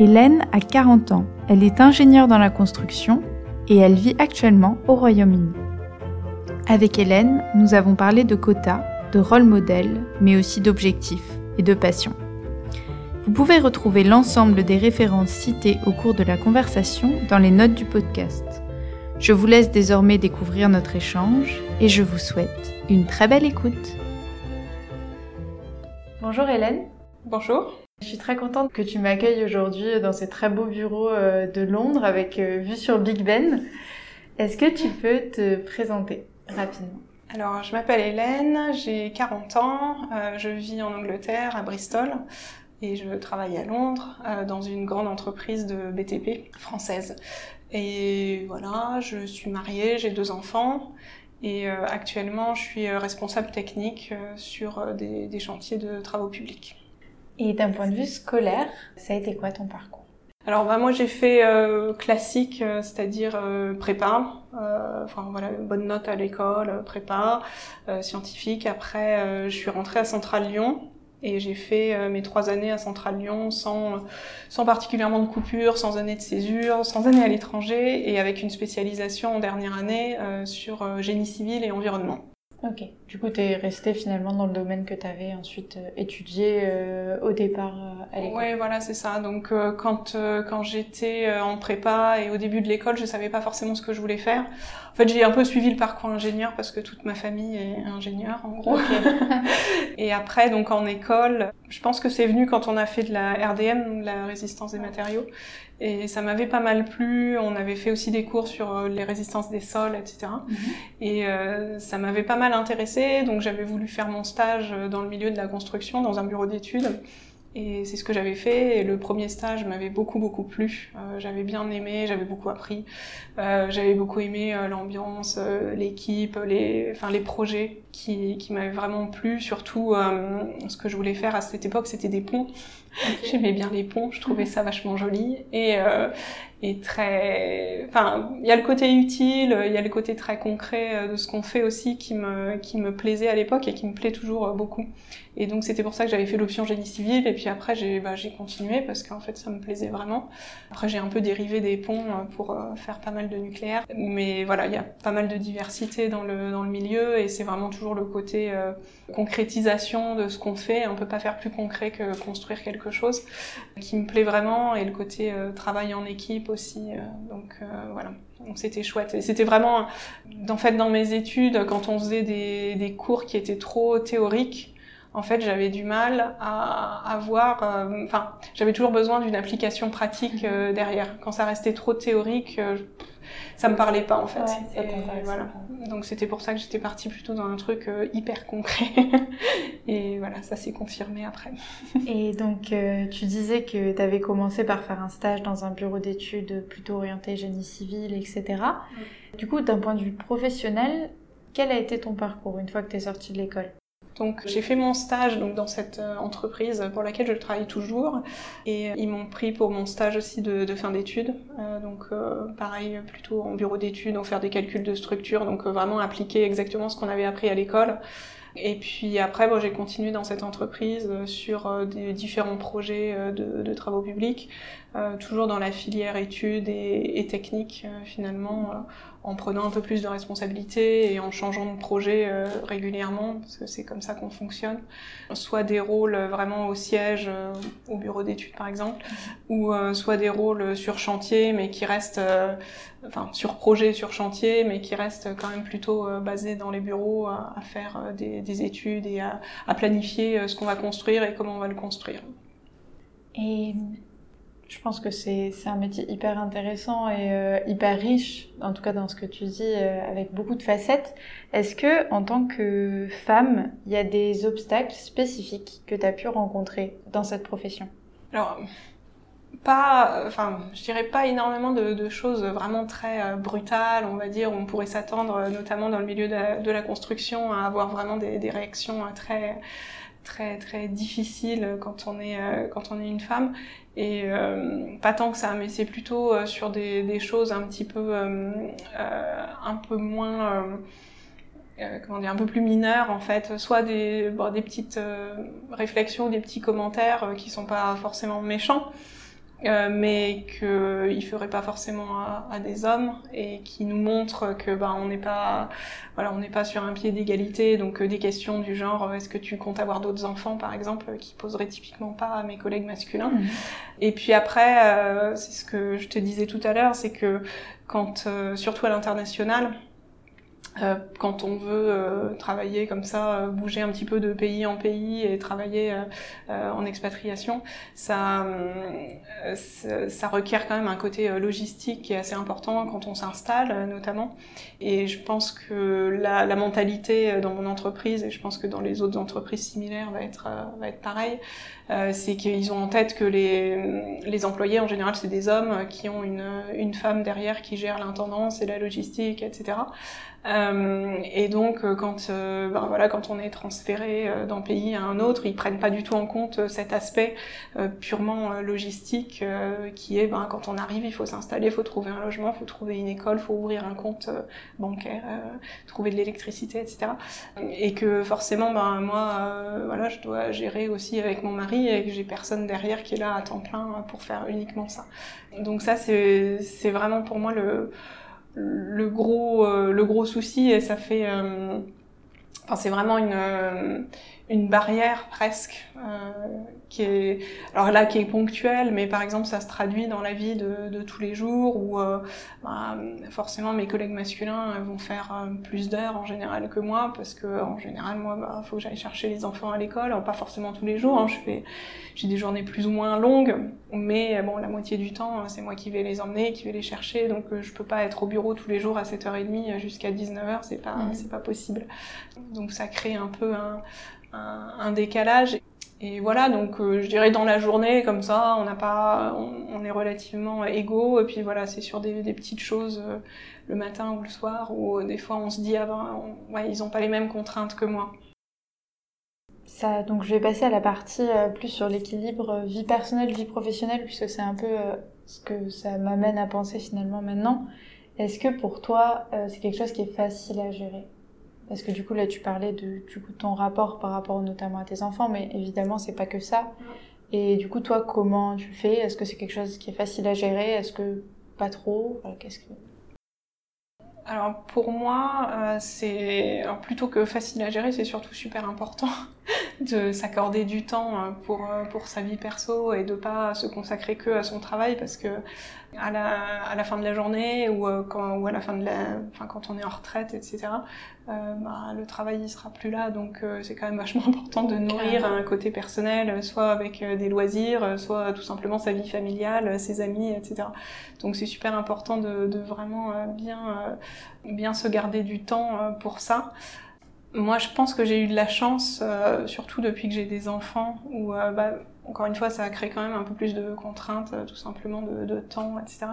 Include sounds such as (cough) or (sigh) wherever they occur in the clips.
Hélène a 40 ans, elle est ingénieure dans la construction et elle vit actuellement au Royaume-Uni. Avec Hélène, nous avons parlé de quotas, de rôle modèle, mais aussi d'objectifs et de passion. Vous pouvez retrouver l'ensemble des références citées au cours de la conversation dans les notes du podcast. Je vous laisse désormais découvrir notre échange et je vous souhaite une très belle écoute. Bonjour Hélène. Bonjour. Je suis très contente que tu m'accueilles aujourd'hui dans ces très beaux bureaux euh, de Londres avec euh, vue sur Big Ben. Est-ce que tu peux te présenter rapidement? Alors, je m'appelle Hélène, j'ai 40 ans, euh, je vis en Angleterre, à Bristol et je travaille à Londres dans une grande entreprise de BTP française. Et voilà, je suis mariée, j'ai deux enfants et actuellement je suis responsable technique sur des, chantiers de travaux publics. Et d'un point de vue scolaire, ça a été quoi ton parcours? Alors bah, moi j'ai fait classique, c'est-à-dire prépa, enfin voilà, bonne note à l'école, prépa, scientifique. Après je suis rentrée à Centrale Lyon et j'ai fait euh, mes trois années à Centrale Lyon sans, sans particulièrement de coupure, sans année de césure, sans année à l'étranger et avec une spécialisation en dernière année euh, sur euh, génie civil et environnement. Ok. Du coup, tu es resté finalement dans le domaine que tu avais ensuite étudié au départ à l'école. Oui, voilà, c'est ça. Donc, quand, quand j'étais en prépa et au début de l'école, je savais pas forcément ce que je voulais faire. En fait, j'ai un peu suivi le parcours ingénieur parce que toute ma famille est ingénieure, en gros. (laughs) et après, donc en école, je pense que c'est venu quand on a fait de la RDM, la résistance des matériaux. Et ça m'avait pas mal plu. On avait fait aussi des cours sur euh, les résistances des sols, etc. Et mhm. euh, ça m'avait pas mal intéressé. Donc j'avais voulu faire mon stage euh, dans le milieu de la construction, dans un bureau d'études. Et c'est ce que j'avais fait. Et le premier stage m'avait beaucoup, beaucoup plu. Euh, j'avais bien aimé, j'avais beaucoup appris. Euh, j'avais beaucoup aimé euh, l'ambiance, l'équipe, les, enfin, les projets qui, qui m'avaient vraiment plu. Surtout, ce que je voulais faire à cette époque, c'était des ponts. J'aimais bien les ponts, je trouvais ça vachement joli. Et, et très... Enfin, il y a le côté utile, il y a le côté très concret de ce qu'on fait aussi qui me, qui me plaisait à l'époque et qui me plaît toujours beaucoup. Et donc c'était pour ça que j'avais fait l'option génie civil et puis après j'ai bah, continué parce qu'en fait ça me plaisait vraiment. Après j'ai un peu dérivé des ponts euh, pour euh, faire pas mal de nucléaire. Mais voilà, il y a pas mal de diversité dans le, dans le milieu et c'est vraiment toujours le côté euh, concrétisation de ce qu'on fait. On peut pas faire plus concret que construire quelque chose qui me plaît vraiment et le côté travail en équipe aussi. donc voilà. Donc c'était chouette. C'était vraiment, en fait, dans mes études, quand on faisait des, des cours qui étaient trop théoriques, en fait, j'avais du mal à avoir, euh, enfin, j'avais toujours besoin d'une application pratique euh, derrière. Quand ça restait trop théorique, euh, ça me parlait pas en fait. voilà. Donc c'était pour ça que j'étais partie plutôt dans un truc hyper concret. (laughs) voilà, ça s'est confirmé après. (laughs) et donc tu disais que tu avais commencé par faire un stage dans un bureau d'études plutôt orienté génie civil, etc. Du coup, d'un point de vue professionnel, quel a été ton parcours une fois que tu es sortie de l'école? Donc j'ai fait mon stage donc dans cette euh, entreprise pour laquelle je travaille toujours et euh, ils m'ont pris pour mon stage aussi de, de fin d'études. Euh, donc euh, pareil plutôt en bureau d'études, on faire des calculs de structure, donc vraiment appliquer exactement ce qu'on avait appris à l'école. Et puis après, bon, j'ai continué dans cette entreprise sur des différents projets de, de travaux publics, toujours dans la filière études et, et techniques finalement en prenant un peu plus de responsabilités et en changeant de projet euh, régulièrement, parce que c'est comme ça qu'on fonctionne. Soit des rôles vraiment au siège, euh, au bureau d'études par exemple, ou euh, soit des rôles sur chantier, mais qui restent, enfin sur projet, sur chantier, mais qui restent quand même plutôt basés dans les bureaux à, faire des, des, études et à, à planifier ce qu'on va construire et comment on va le construire. Et je pense que c'est un métier hyper intéressant et euh, hyper riche, en tout cas dans ce que tu dis, euh, avec beaucoup de facettes. Est-ce que, en tant que femme, il y a des obstacles spécifiques que tu as pu rencontrer dans cette profession? Alors, pas, enfin, je dirais pas énormément de, choses vraiment très euh, brutales, on va dire. On pourrait s'attendre, notamment dans le milieu de la, construction, à avoir vraiment des, réactions très, très, très difficiles quand on est, quand on est une femme. Et euh, pas tant que ça, mais c'est plutôt sur des, des, choses un petit peu, un peu moins. Euh, comment dire, un peu plus mineures en fait, soit des, bon, des petites euh, réflexions, des petits commentaires euh, qui sont pas forcément méchants, euh, mais qu'ils feraient pas forcément à, à, des hommes et qui nous montrent que ben on n'est pas voilà on n'est pas sur un pied d'égalité donc des questions du genre est-ce que tu comptes avoir d'autres enfants par exemple qui poseraient typiquement pas à mes collègues masculins? Mmh. et puis après c'est ce que je te disais tout à l'heure c'est que quand surtout à l'international euh, quand on veut euh, travailler comme ça, euh, bouger un petit peu de pays en pays et travailler euh, en expatriation, ça, ça requiert quand même un côté logistique qui est assez important quand on s'installe notamment. Et je pense que la, la, mentalité dans mon entreprise et je pense que dans les autres entreprises similaires va être va être pareil. c'est qu'ils ont en tête que les, les employés en général c'est des hommes qui ont une, une femme derrière qui gère l'intendance et la logistique, etc. Euh, et donc, euh, quand, euh, ben voilà, quand on est transféré d'un pays à un autre, ils prennent pas du tout en compte cet aspect purement logistique qui est, ben, quand on arrive, il faut s'installer, il faut trouver un logement, il faut trouver une école, il faut ouvrir un compte bancaire, trouver de l'électricité, etc. Et que forcément, ben, moi, voilà, je dois gérer aussi avec mon mari et que j'ai personne derrière qui est là à temps plein pour faire uniquement ça. Donc ça, c'est vraiment pour moi le le gros euh, le gros souci et ça fait euh, enfin c'est vraiment une euh, une barrière presque euh, qui est alors là qui est ponctuelle mais par exemple ça se traduit dans la vie de, de tous les jours où euh, bah, forcément mes collègues masculins vont faire euh, plus d'heures en général que moi parce que en général moi bah, faut que j'aille chercher les enfants à l'école. Pas forcément tous les jours hein, je fais j'ai des journées plus ou moins longues mais bon la moitié du temps c'est moi qui vais les emmener qui vais les chercher. Donc je peux pas être au bureau tous les jours à 7h30 jusqu'à 19h c'est pas mmh. c'est pas possible. Donc ça crée un peu un un, décalage. Et voilà, donc euh, je dirais dans la journée, comme ça, on n'a pas, on, est relativement égaux. Et puis voilà, c'est sur des, petites choses euh, le matin ou le soir où euh, des fois on se dit ah ben, ouais, ils n'ont pas les mêmes contraintes que moi. Ça, donc je vais passer à la partie plus sur l'équilibre vie personnelle vie professionnelle puisque c'est un peu ce que ça m'amène à penser finalement maintenant. Est-ce que pour toi c'est quelque chose qui est facile à gérer? Parce que du coup, là, tu parlais de du coup, ton rapport par rapport notamment à tes enfants, mais évidemment, c'est pas que ça. Et du coup, toi, comment tu fais? Est-ce que c'est quelque chose qui est facile à gérer? Est-ce que pas trop? Que alors pour moi, euh, c'est plutôt que facile à gérer, c'est surtout super important (laughs) de s'accorder du temps euh, pour euh, pour sa vie perso et de pas se consacrer que à son travail parce que à la, à la fin de la journée ou, euh, quand, ou à la fin de la, enfin, quand on est en retraite, etc., euh, bah, le travail il sera plus là. Donc euh, c'est quand même vachement (laughs) important de nourrir un côté personnel, soit avec des loisirs, soit tout simplement sa vie familiale, ses amis, etc. Donc c'est super important de, de vraiment bien, bien se garder du temps pour ça. Moi, je pense que j'ai eu de la chance, surtout depuis que j'ai des enfants, où bah, encore une fois, ça a créé quand même un peu plus de contraintes, euh, tout simplement de, de temps, etc.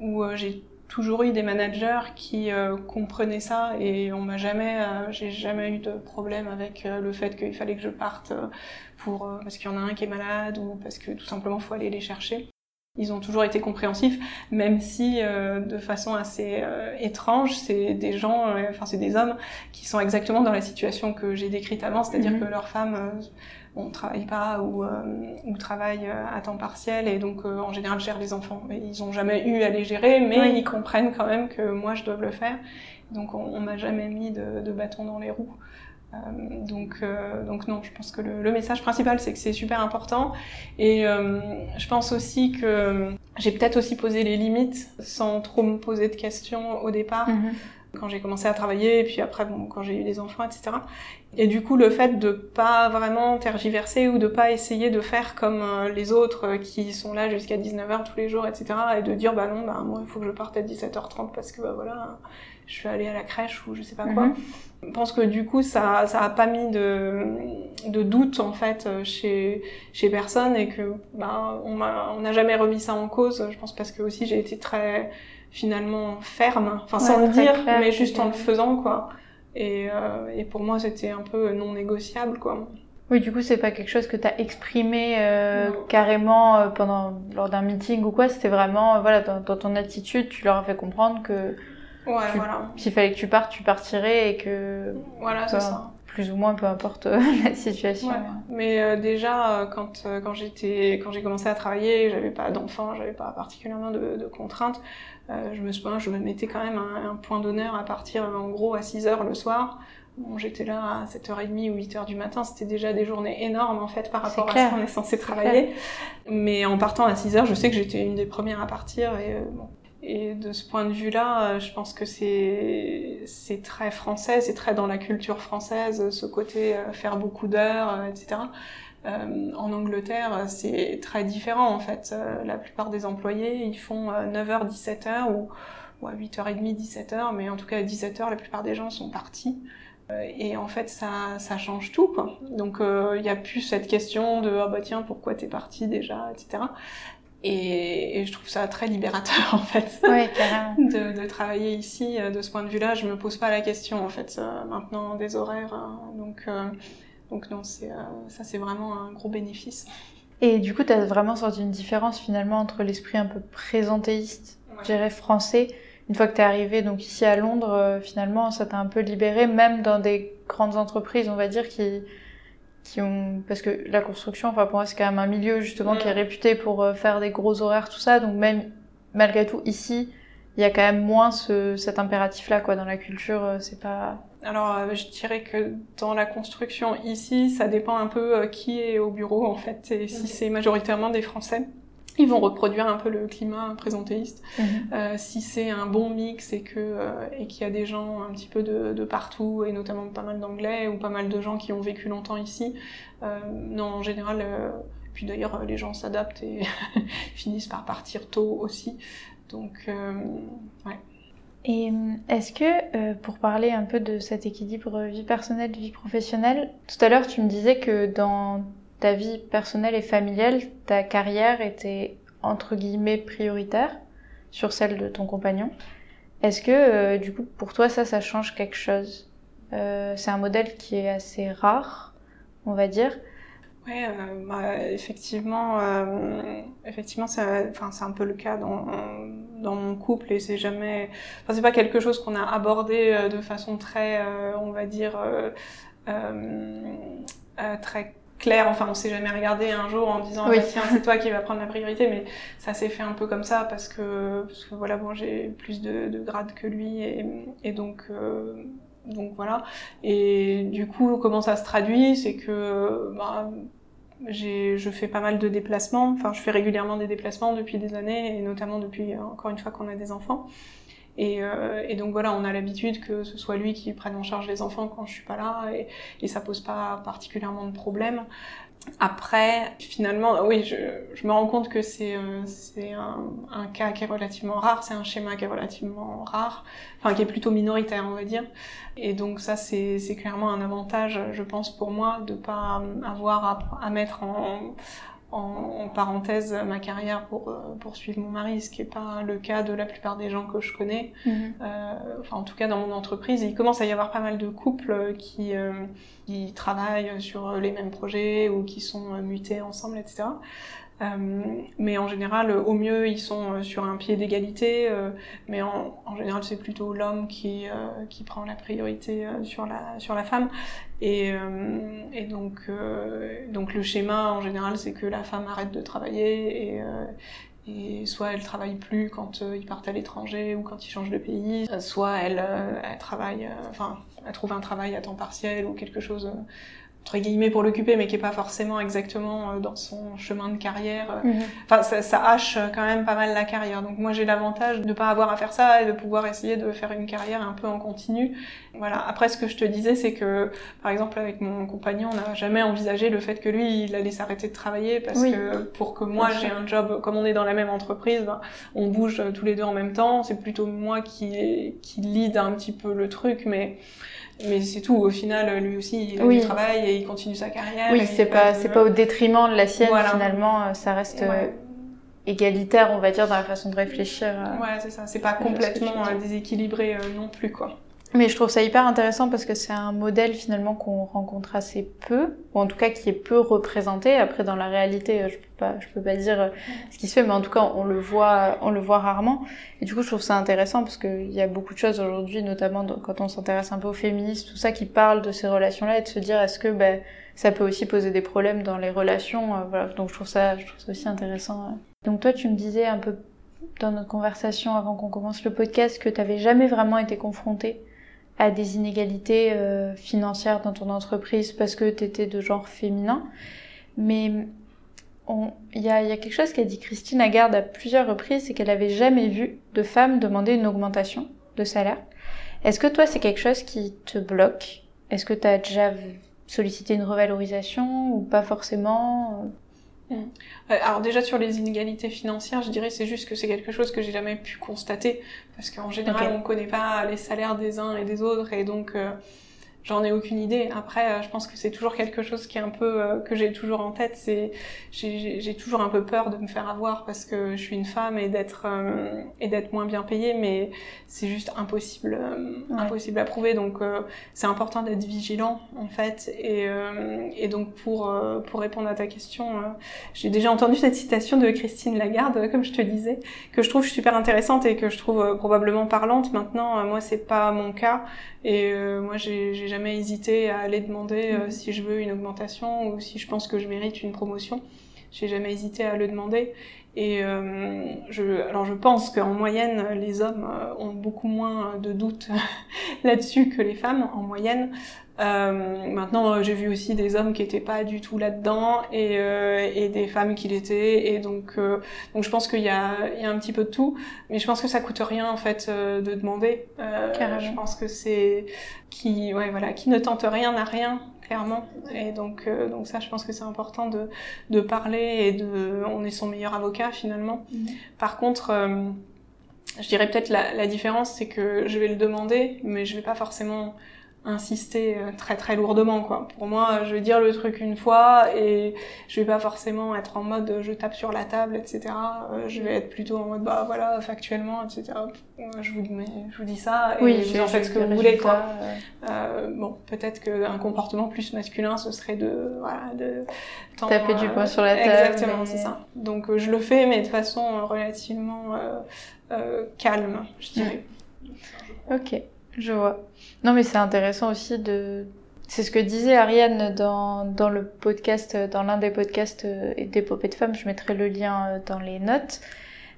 Où euh, j'ai toujours eu des managers qui euh, comprenaient ça et on m'a jamais, euh, j'ai jamais eu de problème avec le fait qu'il fallait que je parte pour parce qu'il y en a un qui est malade ou parce que tout simplement faut aller les chercher. Ils ont toujours été compréhensifs, même si de façon assez étrange, c'est des gens, enfin c'est des hommes qui sont exactement dans la situation que j'ai décrite avant, c'est-à-dire mm-hmm. que leurs femmes on travaille pas ou, euh, ou travaille euh, à temps partiel et donc euh, en général gèrent les enfants. Mais ils ont jamais eu à les gérer, mais ils comprennent quand même que moi je dois le faire. Donc on, on m'a jamais mis de, de, bâton dans les roues. Euh, donc, donc non, je pense que le, le message principal c'est que c'est super important et je pense aussi que j'ai peut-être aussi posé les limites sans trop me poser de questions au départ. Mm-hmm quand j'ai commencé à travailler, et puis après, bon, quand j'ai eu des enfants, etc. Et du coup, le fait de pas vraiment tergiverser ou de pas essayer de faire comme euh, les autres euh, qui sont là jusqu'à 19h tous les jours, etc. Et de dire, bah non, bah moi, il faut que je parte à 17h30 parce que, bah voilà, je suis allée à la crèche ou je sais pas quoi. Mhm. Je pense que du coup, ça, ça a pas mis de, de doute en fait chez, chez personne et que on on n'a jamais remis ça en cause. Je pense parce que aussi j'ai été très finalement ferme, enfin sans le dire, mais juste en le faisant quoi. Et, euh, et pour moi, c'était un peu non négociable quoi. Oui, du coup, c'est pas quelque chose que tu as exprimé euh, carrément euh, pendant lors d'un meeting ou quoi. C'était vraiment, euh, voilà, dans, dans, ton attitude, tu leur as fait comprendre que ouais, voilà. s'il fallait que tu partes, tu partirais et que voilà, c'est ça. Plus ou moins, peu importe (laughs) la situation. Ouais. Mais déjà, quand quand j'étais, quand j'ai commencé à travailler, j'avais pas d'enfants, j'avais pas particulièrement de, de contraintes. Je me souviens, je me mettais quand même un, un point d'honneur à partir, en gros, à 6 heures le soir Bon, j'étais là à 7h30 ou 8h du matin, c'était déjà des journées énormes en fait par rapport à ce qu'on est censé travailler. Mais en partant à 6h, je sais que j'étais une des premières à partir et euh, bon. Et de ce point de vue-là, euh, je pense que c'est c'est très français, c'est très dans la culture française, ce côté euh, faire beaucoup d'heures, etc. Euh, en Angleterre, c'est très différent en fait. la plupart des employés, ils font 9h, 17h ou, ou à 8h30, 17h, mais en tout cas à 17h, la plupart des gens sont partis. Euh, et en fait, ça, ça change tout, quoi. Donc, il euh, n'y a plus cette question de ah bah tiens, pourquoi t'es parti déjà, etc. Et, et, je trouve ça très libérateur (laughs) en fait ouais, carrément. de, de, travailler ici de ce point de vue-là je me pose pas la question en fait maintenant des horaires hein. donc euh, donc non c'est ça c'est vraiment un gros bénéfice et du coup tu as vraiment sorti une différence finalement entre l'esprit un peu présentéiste ouais. je dirais français une fois que tu es arrivé donc ici à Londres, euh, finalement, ça t'a un peu libéré, même dans des grandes entreprises, on va dire, qui qui ont parce que la construction, enfin pour moi, c'est quand même un milieu justement qui est réputé pour euh, faire des gros horaires, tout ça. Donc même malgré tout, ici, il y a quand même moins ce, cet impératif-là, quoi. Dans la culture, euh, c'est pas. Alors, je dirais que dans la construction ici, ça dépend un peu qui est au bureau en fait, et si c'est majoritairement des Français ils vont reproduire un peu le climat présentéiste. Mhm. Euh, si c'est un bon mix et que euh, et qu'il y a des gens un petit peu de, de partout et notamment pas mal d'anglais ou pas mal de gens qui ont vécu longtemps ici, euh, non en général. Euh, puis d'ailleurs les gens s'adaptent et (laughs) finissent par partir tôt aussi. Donc euh, ouais. Et est-ce que, pour parler un peu de cet équilibre vie personnelle, vie professionnelle, tout à l'heure tu me disais que dans ta vie personnelle et familiale, ta carrière était entre guillemets prioritaire sur celle de ton compagnon. Est-ce que euh, du coup pour toi ça ça change quelque chose? Euh, C'est un modèle qui est assez rare, on va dire. Ouais, euh, bah, effectivement, euh, effectivement, c'est, un peu le cas dans, dans mon couple et c'est jamais, enfin, c'est pas quelque chose qu'on a abordé euh, de façon très, on va dire, très clair. Enfin, on s'est jamais regardé un jour en disant oui. bah, tiens c'est toi qui vas prendre la priorité, mais ça s'est fait un peu comme ça parce que parce que voilà bon j'ai plus de, de grade que lui et, et donc euh, donc voilà. Et du coup comment ça se traduit, c'est que j'ai je fais pas mal de déplacements. Enfin je fais régulièrement des déplacements depuis des années et notamment depuis encore une fois qu'on a des enfants. Et, euh, et, donc voilà, on a l'habitude que ce soit lui qui prenne en charge les enfants quand je suis pas là, et, et ça pose pas particulièrement de problème. Après, finalement, oui, je, je me rends compte que c'est euh, un, un, cas qui est relativement rare, c'est un schéma qui est relativement rare, enfin qui est plutôt minoritaire, on va dire. Et donc ça, c'est clairement un avantage, je pense, pour moi, de pas avoir à, à mettre en en, parenthèse ma carrière pour euh, poursuivre mon mari, ce qui n'est pas le cas de la plupart des gens que je connais. Mhm. Euh, enfin, en tout cas, dans mon entreprise, il commence à y avoir pas mal de couples qui, euh, qui travaillent sur les mêmes projets ou qui sont mutés ensemble, etc. Euh, mais en général, au mieux, ils sont sur un pied d'égalité, euh, mais en, général, c'est plutôt l'homme qui, euh, qui prend la priorité sur, la, sur la femme. Et, donc, donc le schéma, en général, c'est que la femme arrête de travailler et, soit elle travaille plus quand euh, ils partent à l'étranger ou quand ils changent de pays, soit elle travaille, enfin, elle trouve un travail à temps partiel ou quelque chose entre guillemets pour l'occuper, mais qui est pas forcément exactement euh, dans son chemin de carrière. Mhm. Enfin, ça, ça hache quand même pas mal la carrière. Donc moi, j'ai l'avantage de pas avoir à faire ça et de pouvoir essayer de faire une carrière un peu en continu. Voilà. Après, ce que je te disais, c'est que, par exemple, avec mon compagnon, on n'a jamais envisagé le fait que lui, il allait s'arrêter de travailler parce Oui. que pour que moi, j'ai un job, comme on est dans la même entreprise, ben, on bouge tous les deux en même temps. C'est plutôt moi qui, qui lead un petit peu le truc, mais mais c'est tout. Au final, lui aussi, il a Oui. du travail et il continue sa carrière. Oui, c'est pas, c'est pas au détriment de la sienne, Voilà. finalement, euh, ça reste euh, Ouais. égalitaire, on va dire, dans la façon de réfléchir. euh. Ouais, c'est ça. C'est pas complètement déséquilibré non plus, quoi. Mais je trouve ça hyper intéressant parce que c'est un modèle finalement qu'on rencontre assez peu, ou en tout cas qui est peu représenté. Après, dans la réalité, euh, je peux pas, je peux pas dire euh, ce qui se fait, mais en tout cas, on le voit, on le voit rarement. Et du coup, je trouve ça intéressant parce qu'il y a beaucoup de choses aujourd'hui, notamment quand on s'intéresse un peu aux féministes, tout ça, qui parlent de ces relations-là et de se dire est-ce que ben, ça peut aussi poser des problèmes dans les relations. euh. Donc, je trouve ça, je trouve ça aussi intéressant. Donc, toi, tu me disais un peu dans notre conversation avant qu'on commence le podcast que tu n'avais jamais vraiment été confrontée à des inégalités euh, financières dans ton entreprise parce que tu étais de genre féminin. Mais il y a, y a quelque chose qu'a dit Christine Lagarde à plusieurs reprises, c'est qu'elle avait jamais vu de femme demander une augmentation de salaire. Est-ce que toi, c'est quelque chose qui te bloque? Est-ce que tu as déjà sollicité une revalorisation ou pas forcément? Euh, Alors déjà sur les inégalités financières, je dirais c'est juste que c'est quelque chose que j'ai jamais pu constater parce qu'en général on connaît pas les salaires des uns et des autres et donc euh, j'en ai aucune idée. Après euh, je pense que c'est toujours quelque chose qui est un peu euh, que j'ai toujours en tête. C'est j'ai- toujours un peu peur de me faire avoir parce que je suis une femme et d'être euh, et d'être moins bien payée, mais c'est juste impossible euh, Ouais. impossible à prouver. Donc euh, c'est important d'être vigilant en fait et euh, et donc pour pour répondre à ta question. j'ai déjà entendu cette citation de Christine Lagarde, comme je te disais, que je trouve super intéressante et que je trouve probablement parlante. Maintenant, moi, c'est pas mon cas, et euh, moi, j'ai jamais hésité à aller demander euh, Mhm. si je veux une augmentation ou si je pense que je mérite une promotion. J'ai jamais hésité à le demander. Et euh, je, alors je pense qu'en moyenne, les hommes euh, ont beaucoup moins de doutes (laughs) là-dessus que les femmes, en moyenne. Euh, maintenant, j'ai vu aussi des hommes qui étaient pas du tout là-dedans et, euh, et des femmes qui l'étaient. Et donc, euh, donc je pense qu'il y a, il y a un petit peu de tout, mais je pense que ça coûte rien en fait de demander. Je pense que c'est qui, ouais, voilà, qui ne tente rien n'a rien clairement. Et donc, donc ça, je pense que c'est important de, de parler et de, on est son meilleur avocat finalement. Par contre, je dirais peut-être la, la différence, c'est que je vais le demander, mais je vais pas forcément insister euh, très très lourdement quoi. Pour moi, je vais dire le truc une fois et je vais pas forcément être en mode euh, je tape sur la table, etc. Euh, je vais être plutôt en mode bah voilà factuellement, etc. Je vous, mais je vous dis ça et vous en faites ce que vous voulez quoi. Euh, bon, peut-être qu'un comportement plus masculin, ce serait de, voilà, de tendre, Taper du poing sur la table, Exactement, mais- c'est ça. Donc je le fais, mais de façon relativement euh, euh, calme, je dirais. Ok, je vois. Non, mais c'est intéressant aussi de. C'est ce que disait Ariane dans, dans le podcast, euh, dans l'un des podcasts euh, d'épopée de femmes. Je mettrai le lien euh, dans les notes.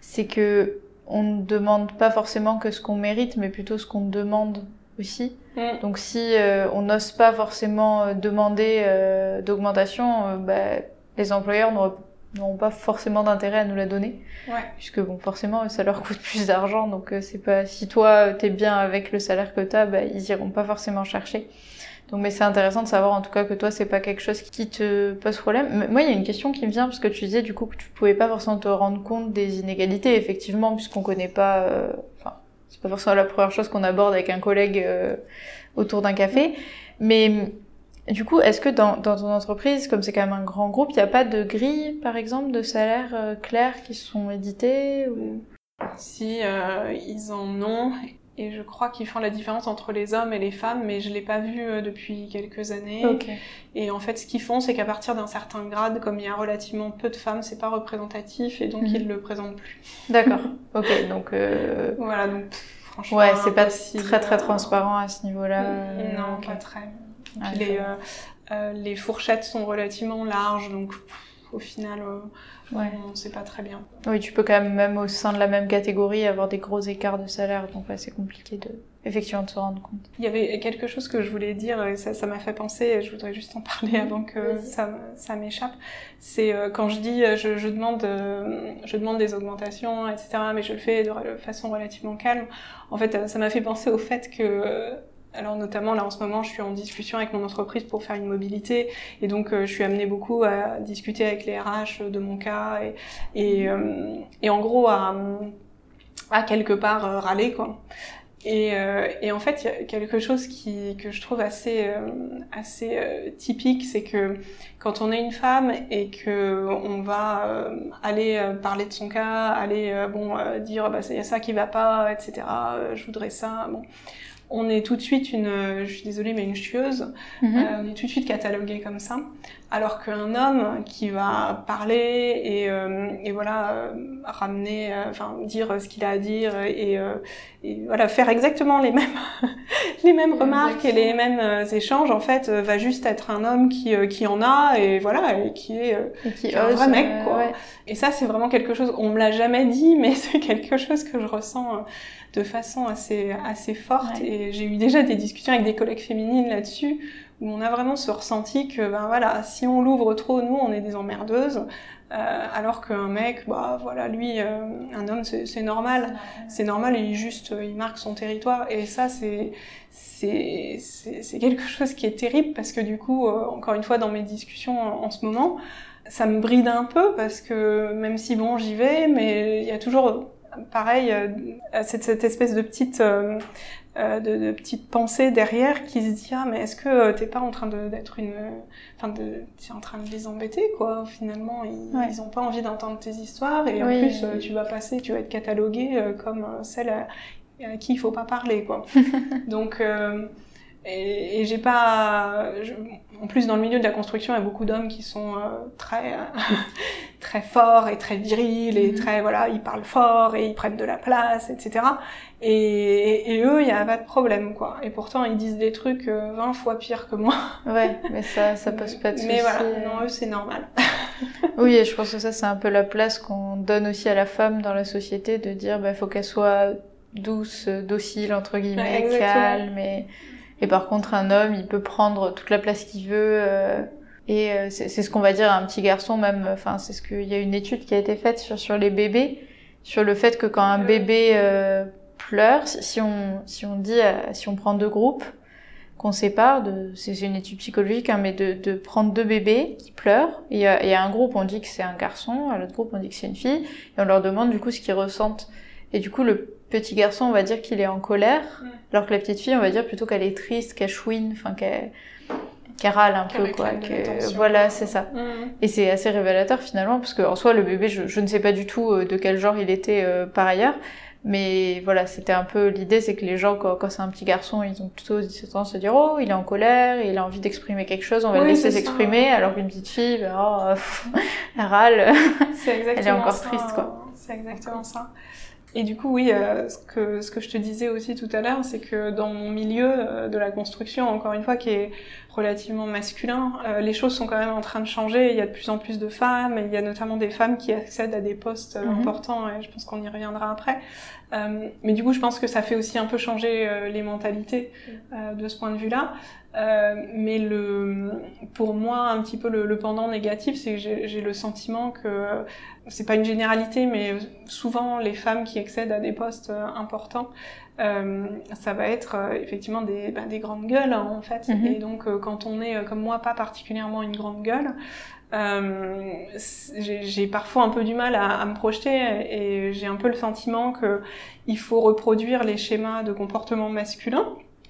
C'est que on ne demande pas forcément que ce qu'on mérite, mais plutôt ce qu'on demande aussi. Mm. Donc si euh, on n'ose pas forcément demander euh, d'augmentation, euh, bah, les employeurs n'auront- n'auront pas forcément d'intérêt à nous la donner. Ouais. puisque bon forcément ça leur coûte (laughs) plus d'argent donc euh, c'est pas si toi t'es bien avec le salaire que t'as bah ils iront pas forcément chercher. Donc mais c'est intéressant de savoir en tout cas que toi c'est pas quelque chose qui te pose problème. Mais moi il y a une question qui me vient parce que tu disais du coup que tu pouvais pas forcément te rendre compte des inégalités effectivement puisqu'on connaît pas euh, enfin c'est pas forcément la première chose qu'on aborde avec un collègue euh, autour d'un café. Mais du coup, est-ce que dans, dans ton entreprise, comme c'est quand même un grand groupe, il n'y a pas de grille, par exemple, de salaires euh, clairs qui sont édités ou... Si euh, ils en ont, et je crois qu'ils font la différence entre les hommes et les femmes, mais je l'ai pas vu euh, depuis quelques années. Et en fait, ce qu'ils font, c'est qu'à partir d'un certain grade, comme il y a relativement peu de femmes, c'est pas représentatif, et donc Mhm. ils le présentent plus. D'accord. (laughs) Ok, donc euh, Voilà, donc pff, franchement. ouais, c'est pas très très transparent à ce niveau-là. Non, pas très. Les, vois. euh, euh, les fourchettes sont relativement larges, donc pff, au final, euh, Ouais. on sait pas très bien. Oui, tu peux quand même, même au sein de la même catégorie, avoir des gros écarts de salaire, donc ouais, c'est compliqué de... effectivement de se rendre compte. Il y avait quelque chose que je voulais dire, et ça, ça m'a fait penser, et je voudrais juste en parler avant que ça, ça m'échappe. C'est euh, quand je dis, je, je demande, euh, je demande des augmentations, etc., mais je le fais de façon relativement calme. En fait, ça m'a fait penser au fait que alors notamment là en ce moment, je suis en discussion avec mon entreprise pour faire une mobilité et donc je suis amenée beaucoup à discuter avec les RH de mon cas et et en gros à quelque part râler quoi. Et, euh, en fait, il y a quelque chose que je trouve assez, euh, assez euh, typique, c'est que quand on est une femme et que on va aller parler de son cas, aller bon dire bah il y a ça qui va pas, etc. je voudrais ça. On est tout de suite une, je suis désolée, mais une chieuse. Mhm. Euh, on est tout de suite catalogué comme ça. Alors qu'un homme qui va parler et, euh, et voilà euh, ramener, enfin dire ce qu'il a à dire et, et, voilà faire exactement les mêmes les mêmes remarques et les mêmes échanges, en fait, va juste être un homme qui qui en a et voilà et qui est, qui, un vrai mec quoi. Et ça c'est vraiment quelque chose. On me l'a jamais dit, (laughs) mais c'est quelque chose que je ressens de façon assez, assez forte. Et j'ai eu déjà des discussions avec des collègues féminines là-dessus, où on a vraiment ce ressenti que, ben voilà, si on l'ouvre trop, nous, on est des emmerdeuses. Euh, alors qu'un mec, bah voilà, lui, euh, un homme, c'est normal, c'est normal, il juste, il marque son territoire, et ça, c'est c'est quelque chose qui est terrible parce que du coup, euh, encore une fois, dans mes discussions en, ce moment, ça me bride un peu parce que même si bon, j'y vais, mais il y a toujours pareil, euh, cette, cette, espèce de petite, euh, euh, de, de, petite pensée derrière qui se dit ah mais est-ce que t'es pas en train d'être une, enfin de, t'es en train de les embêter quoi. Finalement ils, ils ont pas envie d'entendre tes histoires et en plus tu vas passer, tu vas être cataloguée comme celle à, qui il faut pas parler quoi. (laughs) Donc et, et j'ai pas. en plus, dans le milieu de la construction, il y a beaucoup d'hommes qui sont euh, très (laughs) très forts et très virils et mhm. très voilà, ils parlent fort et ils prennent de la place, etc. Et, et, eux, il y a pas de problème quoi. Et pourtant, ils disent des trucs 20 euh, fois pires que moi. Ouais, mais ça, (laughs) ça pose pas de soucis. Mais voilà, non, eux, c'est normal. (laughs) oui, et je pense que ça, c'est un peu la place qu'on donne aussi à la femme dans la société de dire, bah, faut qu'elle soit douce, docile entre guillemets, calme et et par contre, un homme, il peut prendre toute la place qu'il veut. Euh, et euh, c'est ce qu'on va dire à un petit garçon même. Enfin, c'est ce qu'il y a une étude qui a été faite sur, sur les bébés, sur le fait que quand un bébé euh, pleure, si on si on dit, si on prend deux groupes, qu'on sépare, de, c'est une étude psychologique, hein, mais de, de prendre deux bébés qui pleurent. Et il y a, un groupe, on dit que c'est un garçon, à l'autre groupe, on dit que c'est une fille, et on leur demande du coup ce qu'ils ressentent. Et du coup, le petit garçon, on va dire qu'il est en colère, alors que la petite fille, on va dire plutôt qu'elle est triste, qu'elle chouine, enfin qu'elle râle un peu quoi que voilà c'est ça. Et c'est assez révélateur finalement parce que en soi le bébé je, ne sais pas du tout euh, de quel genre il était euh, par ailleurs mais voilà c'était un peu l'idée c'est que les gens quand, c'est un petit garçon ils ont plutôt tendance à dire oh il est en colère il a envie d'exprimer quelque chose on va le laisser s'exprimer alors qu'une petite fille ben, oh, (laughs) elle râle. (laughs) Elle est encore triste quoi. C'est exactement ça et du coup, oui, euh, ce, que, ce que je te disais aussi tout à l'heure, c'est que dans mon milieu euh, de la construction, encore une fois, qui est relativement masculin, euh, les choses sont quand même en train de changer. Il y a de plus en plus de femmes, et il y a notamment des femmes qui accèdent à des postes mhm. importants, et je pense qu'on y reviendra après. mais du coup, je pense que ça fait aussi un peu changer les mentalités de ce point de vue-là. Mais le, pour moi, un petit peu le, le pendant négatif, c'est que j'ai le sentiment que c'est pas une généralité, mais souvent les femmes qui accèdent à des postes euh, importants, euh, ça va être euh, effectivement des, ben, des grandes gueules hein, en fait. Mhm. Et donc quand on est comme moi pas particulièrement une grande gueule, j'ai parfois un peu du mal à, à me projeter et j'ai un peu le sentiment que il faut reproduire les schémas de comportement masculin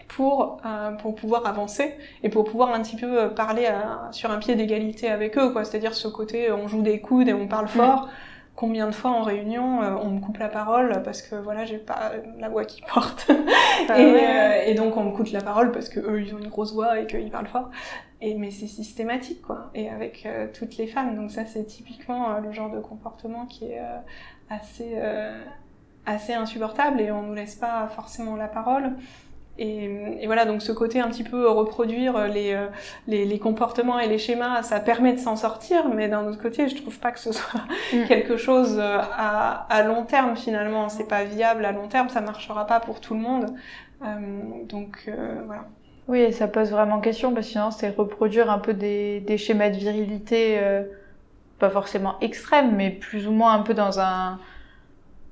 pour euh, pour pouvoir avancer et pour pouvoir un petit peu euh, parler à, sur un pied d'égalité avec eux quoi. C'est-à-dire ce côté euh, on joue des coudes et on parle fort. Combien de fois en réunion on me coupe la parole parce que voilà j'ai pas la voix qui (laughs) porte. Ah et, et, donc on me coupe la parole parce que eux ils ont une grosse voix et qu'ils parlent fort. Et mais c'est systématique quoi. Et avec toutes les femmes. Donc ça c'est typiquement le genre de comportement qui est assez assez insupportable et on nous laisse pas forcément la parole et, et, voilà, donc ce côté un petit peu reproduire les, euh, les, les comportements et les schémas, ça permet de s'en sortir, mais d'un autre côté, je trouve pas que ce soit (laughs) mm. quelque chose euh, à, à, long terme finalement. C'est pas viable à long terme, ça marchera pas pour tout le monde. donc voilà. Oui, et ça pose vraiment question parce que sinon c'est reproduire un peu des, des schémas de virilité, pas forcément extrêmes, mais plus ou moins un peu dans un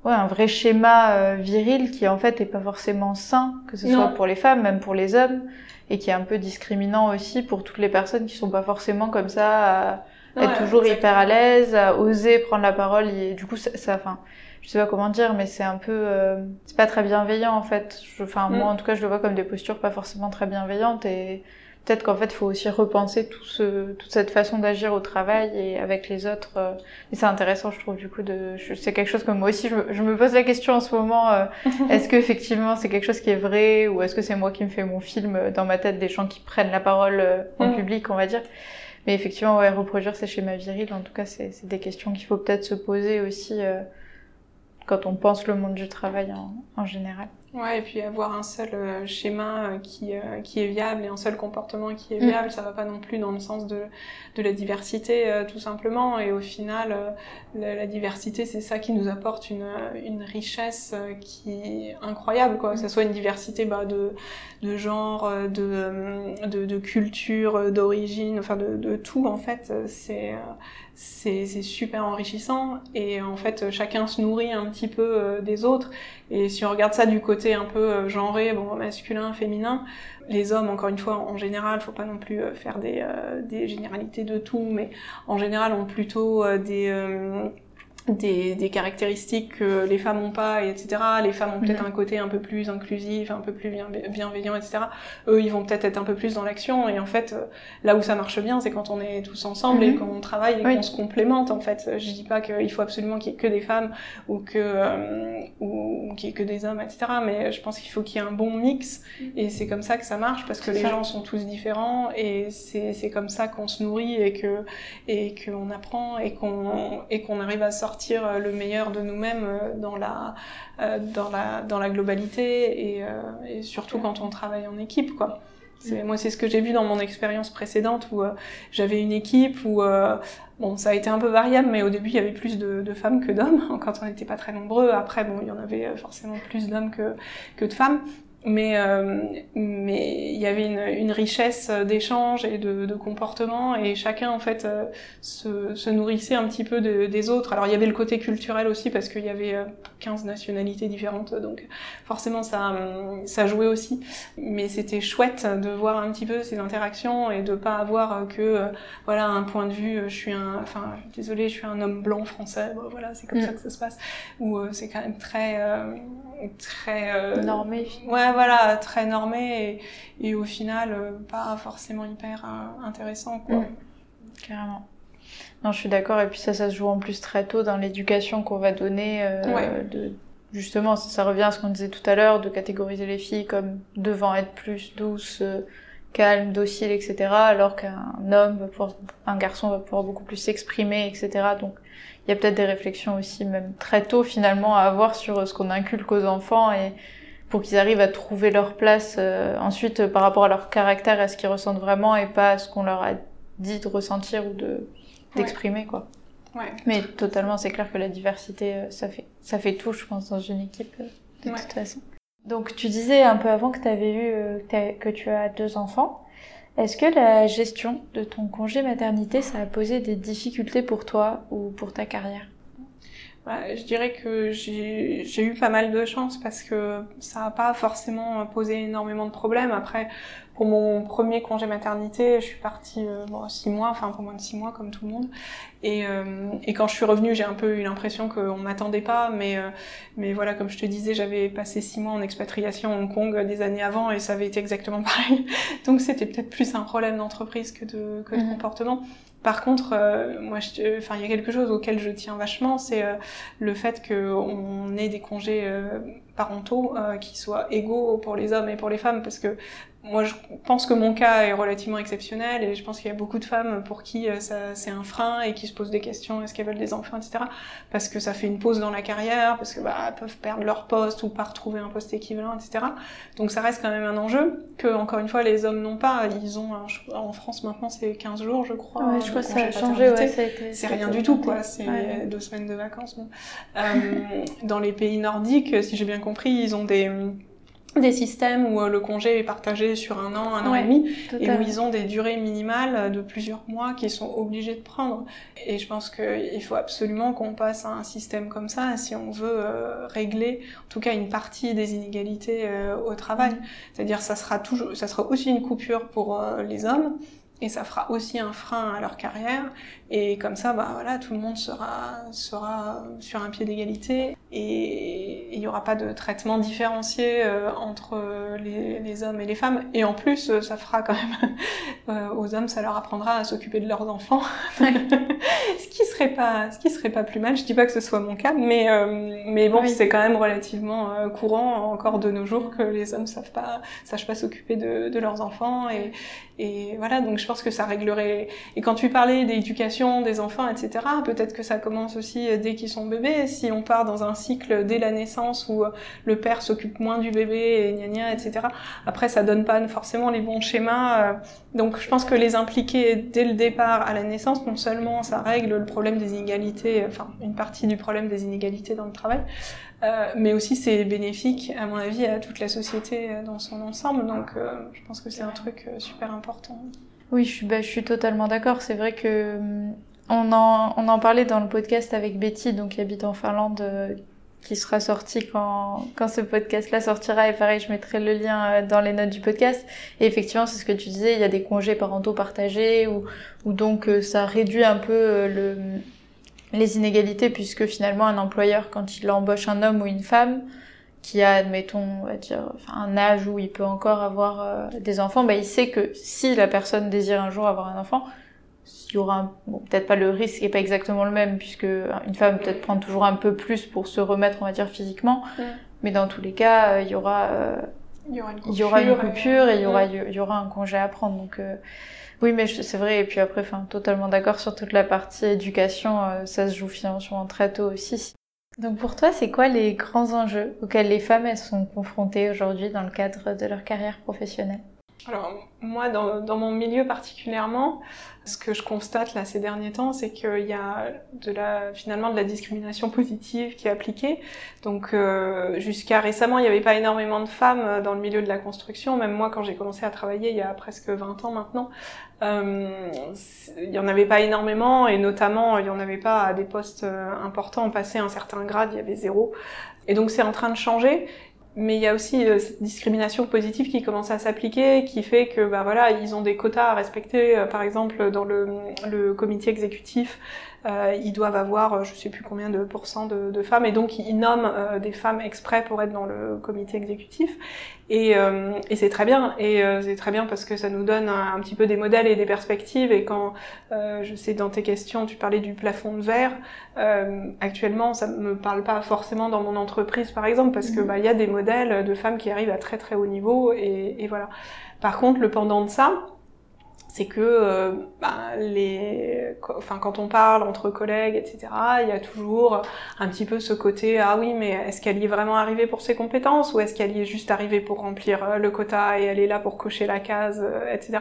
ouais, un vrai schéma viril qui en fait est pas forcément sain, que ce soit pour les femmes, même pour les hommes, et qui est un peu discriminant aussi pour toutes les personnes qui sont pas forcément comme ça être toujours hyper à l'aise, à oser prendre la parole. Et du coup, ça, enfin, je sais pas comment dire, mais c'est un peu, euh, c'est pas très bienveillant en fait. Enfin, moi mm. en tout cas, je le vois comme des postures pas forcément très bienveillantes et peut-être qu'en fait, il faut aussi repenser tout ce, toute cette façon d'agir au travail et avec les autres. Euh. Mais c'est intéressant, je trouve, du coup, de, c'est quelque chose que moi aussi, je, je, me pose la question en ce moment. Euh, (laughs) est-ce que effectivement, c'est quelque chose qui est vrai ou est-ce que c'est moi qui me fais mon film dans ma tête des gens qui prennent la parole en mm. public, on va dire. Mais effectivement, ouais, reproduire ces schémas virils, en tout cas, c'est des questions qu'il faut peut-être se poser aussi euh, quand on pense le monde du travail en, en général. Ouais, et puis avoir un seul euh, schéma euh, qui, euh, qui est viable et un seul comportement qui est mm. viable, ça va pas non plus dans le sens de, de la diversité, tout simplement. Et au final, la, diversité, c'est ça qui nous apporte une, une richesse qui est incroyable, quoi. Que ce soit une diversité bah, de, de genre, de, de, de culture, d'origine, enfin de, de tout, en fait. C'est c'est super enrichissant et en fait chacun se nourrit un petit peu des autres et si on regarde ça du côté un peu euh, genré, bon, masculin, féminin, les hommes, encore une fois, en général, faut pas non plus euh, faire des, euh, des généralités de tout, mais en général ont plutôt des des, des, caractéristiques que les femmes n'ont pas, etc. Les femmes ont peut-être un côté un peu plus inclusif, un peu plus bienveillant, etc. Eux, ils vont peut-être être un peu plus dans l'action. Et en fait, euh, là où ça marche bien, c'est quand on est tous ensemble et mhm. qu'on travaille et qu'on se complémente. En fait, je dis pas qu'il faut absolument qu'il y ait que des femmes ou que euh, ou qu'il y ait que des hommes, etc. Mais je pense qu'il faut qu'il y ait un bon mix. Mhm. Et c'est comme ça que ça marche parce que les gens sont tous différents et c'est comme ça qu'on se nourrit et que et qu'on apprend et qu'on et qu'on arrive à sortir euh, le meilleur de nous-mêmes euh, dans la, euh, dans, la, dans la globalité et, surtout quand on travaille en équipe, quoi. Moi, c'est ce que j'ai vu dans mon expérience précédente où j'avais une équipe où, bon, ça a été un peu variable, mais au début, il y avait plus de, de femmes que d'hommes, (laughs) quand on n'était pas très nombreux. Après, bon, il y en avait forcément plus d'hommes que, que de femmes mais euh, mais il y avait une, une richesse d'échanges et de, de comportements et chacun en fait euh, se, se, nourrissait un petit peu de, des autres alors il y avait le côté culturel aussi parce qu'il y avait 15 euh, nationalités différentes donc forcément ça ça jouait aussi mais c'était chouette de voir un petit peu ces interactions et de pas avoir que voilà un point de vue je suis un enfin désolé je suis un homme blanc français bon, voilà c'est comme mm. ça que ça se passe ou c'est quand même très très normé ouais voilà, très normé et, et au final, euh, pas forcément hyper euh, intéressant, quoi. Carrément. Non, je suis d'accord. Et puis ça, ça se joue en plus très tôt dans l'éducation qu'on va donner. Euh, de, justement, ça, revient à ce qu'on disait tout à l'heure, de catégoriser les filles comme devant être plus douces, calmes, dociles, etc. Alors qu'un homme va pouvoir, un garçon va pouvoir beaucoup plus s'exprimer, etc. Donc, il y a peut-être des réflexions aussi, même très tôt finalement, à avoir sur ce qu'on inculque aux enfants et pour qu'ils arrivent à trouver leur place euh, ensuite euh, par rapport à leur caractère, à ce qu'ils ressentent vraiment et pas à ce qu'on leur a dit de ressentir ou de d'exprimer quoi. Ouais. Mais totalement, c'est clair que la diversité, euh, ça fait ça fait tout, je pense, dans une équipe de toute façon. Donc tu disais un peu avant que tu avais eu que tu as deux enfants. Est-ce que la gestion de ton congé maternité, ça a posé des difficultés pour toi ou pour ta carrière? Bah, je dirais que j'ai eu pas mal de chance parce que ça n'a pas forcément posé énormément de problèmes. Après, pour mon premier congé maternité, je suis partie euh, bon, six mois, enfin pour moins de six mois comme tout le monde. Et, euh, et quand je suis revenue, j'ai un peu eu l'impression qu'on m'attendait pas, mais euh, mais voilà, comme je te disais, j'avais passé six mois en expatriation à Hong Kong des années avant et ça avait été exactement (laughs) pareil. Donc c'était peut-être plus un problème d'entreprise que de que de mmh. comportement. Par contre, euh, moi, enfin, il y a quelque chose auquel je tiens vachement, c'est euh, le fait qu'on ait des congés euh, parentaux qui soient égaux pour les hommes et pour les femmes, parce que moi, je pense que mon cas est relativement exceptionnel et je pense qu'il y a beaucoup de femmes pour qui euh, ça, c'est un frein et qui se posent des questions, est-ce qu'elles veulent des enfants, etc. Parce que ça fait une pause dans la carrière, parce que bah, elles peuvent perdre leur poste ou pas retrouver un poste équivalent, etc. Donc ça reste quand même un enjeu que, encore une fois, les hommes n'ont pas. Ils ont, en France maintenant, c'est 15 jours, je crois. Ouais, je crois que ça a changé, ouais, C'est rien du tout, quoi. C'est deux semaines de vacances. Bon. Euh, (laughs) dans les pays nordiques, si j'ai bien compris, ils ont des (laughs) des systèmes où euh, le congé est partagé sur un an, un an et demi, et où ils ont des durées minimales de plusieurs mois qu'ils sont obligés de prendre. Et je pense qu'il faut absolument qu'on passe à un système comme ça si on veut euh, régler, en tout cas, une partie des inégalités euh, au travail. Mm. C'est-à-dire, ça sera toujours, ça sera aussi une coupure pour les hommes, et ça fera aussi un frein à leur carrière et comme ça bah voilà tout le monde sera sera sur un pied d'égalité et il n'y aura pas de traitement différencié euh, entre les, les, hommes et les femmes. Et en plus euh, ça fera quand même (laughs) euh, aux hommes ça leur apprendra à s'occuper de leurs enfants. (laughs) Ce qui serait pas ce qui serait pas plus mal. Je dis pas que ce soit mon cas mais mais bon c'est quand même relativement courant encore de nos jours que les hommes savent pas sachent pas s'occuper de, de leurs enfants. Et et voilà donc je pense que ça réglerait. Et quand tu parlais d'éducation des enfants, etc. Peut-être que ça commence aussi euh, dès qu'ils sont bébés. Si on part dans un dès la naissance où euh, le père s'occupe moins du bébé et gna gna, etc. Après, ça donne pas forcément les bons schémas. Euh. Donc, je pense que les impliquer dès le départ à la naissance, non seulement ça règle le problème des inégalités, enfin une partie du problème des inégalités dans le travail, mais aussi c'est bénéfique, à mon avis, à toute la société dans son ensemble. Donc, je pense que c'est un truc super important. Oui, je suis, bah, je suis totalement d'accord. C'est vrai que hum, on en, on en parlait dans le podcast avec Betty, donc qui habite en Finlande, euh, qui sera sorti quand, ce podcast-là sortira. Et pareil, je mettrai le lien euh, dans les notes du podcast. Et effectivement, c'est ce que tu disais, il y a des congés parentaux partagés, ou, donc euh, ça réduit un peu le, les inégalités, puisque finalement, un employeur, quand il embauche un homme ou une femme, qui a, admettons, on va dire, un âge où il peut encore avoir euh, des enfants, bah, il sait que si la personne désire un jour avoir un enfant, il y aura bon, peut-être pas le risque est pas exactement le même puisque une femme peut-être prendre toujours un peu plus pour se remettre, on va dire, physiquement, mais dans tous les cas, euh, il y aura euh, il y aura une coupure, il y aura une coupure et, il y aura il y aura un congé à prendre. Donc oui mais c'est vrai. Et puis après enfin totalement d'accord sur toute la partie éducation ça se joue finalement très tôt aussi. Donc pour toi, c'est quoi les grands enjeux auxquels les femmes elles sont confrontées aujourd'hui dans le cadre de leur carrière professionnelle? Alors moi, dans, dans, mon milieu particulièrement, ce que je constate là ces derniers temps, c'est qu'il y a de la, finalement de la discrimination positive qui est appliquée. Donc euh, jusqu'à récemment, il n'y avait pas énormément de femmes dans le milieu de la construction. Même moi, quand j'ai commencé à travailler il y a presque 20 ans maintenant, euh, il n'y en avait pas énormément et notamment il n'y en avait pas à des postes euh, importants. On un certain grade, il y avait zéro. Et donc c'est en train de changer mais il y a aussi euh, cette discrimination positive qui commence à s'appliquer, qui fait que bah voilà, ils ont des quotas à respecter. Euh, par exemple, dans le, le comité exécutif, euh, ils doivent avoir, euh, je sais plus combien de pourcents de, de femmes, et donc ils nomment euh, des femmes exprès pour être dans le comité exécutif. Et, euh, et c'est très bien, et c'est très bien parce que ça nous donne un, petit peu des modèles et des perspectives. Et quand, je sais, dans tes questions, tu parlais du plafond de verre. actuellement, ça me parle pas forcément dans mon entreprise, par exemple, parce que mhm. bah il y a des modèles de femmes qui arrivent à très très haut niveau, et, et voilà. Par contre, le pendant de ça, c'est que bah, les, enfin quand on parle entre collègues, etc., il y a toujours un petit peu ce côté ah oui mais est-ce qu'elle y est vraiment arrivée pour ses compétences ou est-ce qu'elle y est juste arrivée pour remplir euh, le quota et elle est là pour cocher la case, euh, etc.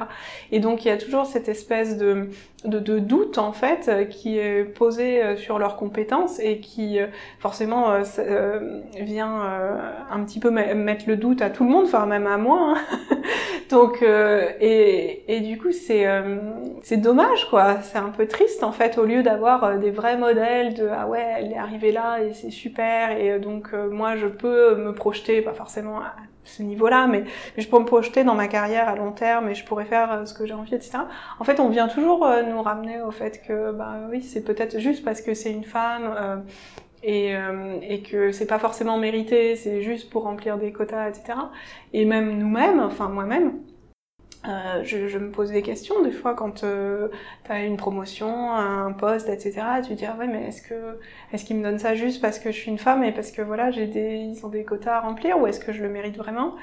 Et donc il y a toujours cette espèce de de, de doute en fait qui est posé sur leurs compétences et qui forcément vient un petit peu mettre le doute à tout le monde, enfin même à moi. Hein. (laughs) donc et, et du coup c'est euh, c'est dommage quoi. C'est un peu triste en fait au lieu d'avoir euh, des vrais modèles de ah ouais elle est arrivée là et c'est super et euh, donc moi je peux me projeter pas forcément à ce niveau-là mais, je peux me projeter dans ma carrière à long terme et je pourrais faire ce que j'ai envie etc. En fait on vient toujours nous ramener au fait que bah oui c'est peut-être juste parce que c'est une femme et, et, que c'est pas forcément mérité, c'est juste pour remplir des quotas, etc. Et même nous-mêmes, enfin moi-même, euh, je, je, me pose des questions des fois quand euh, tu as une promotion, un poste, etc. Tu te dis ah ouais mais est-ce que est-ce qu'ils me donnent ça juste parce que je suis une femme et parce que voilà j'ai des ils ont des quotas à remplir ou est-ce que je le mérite vraiment?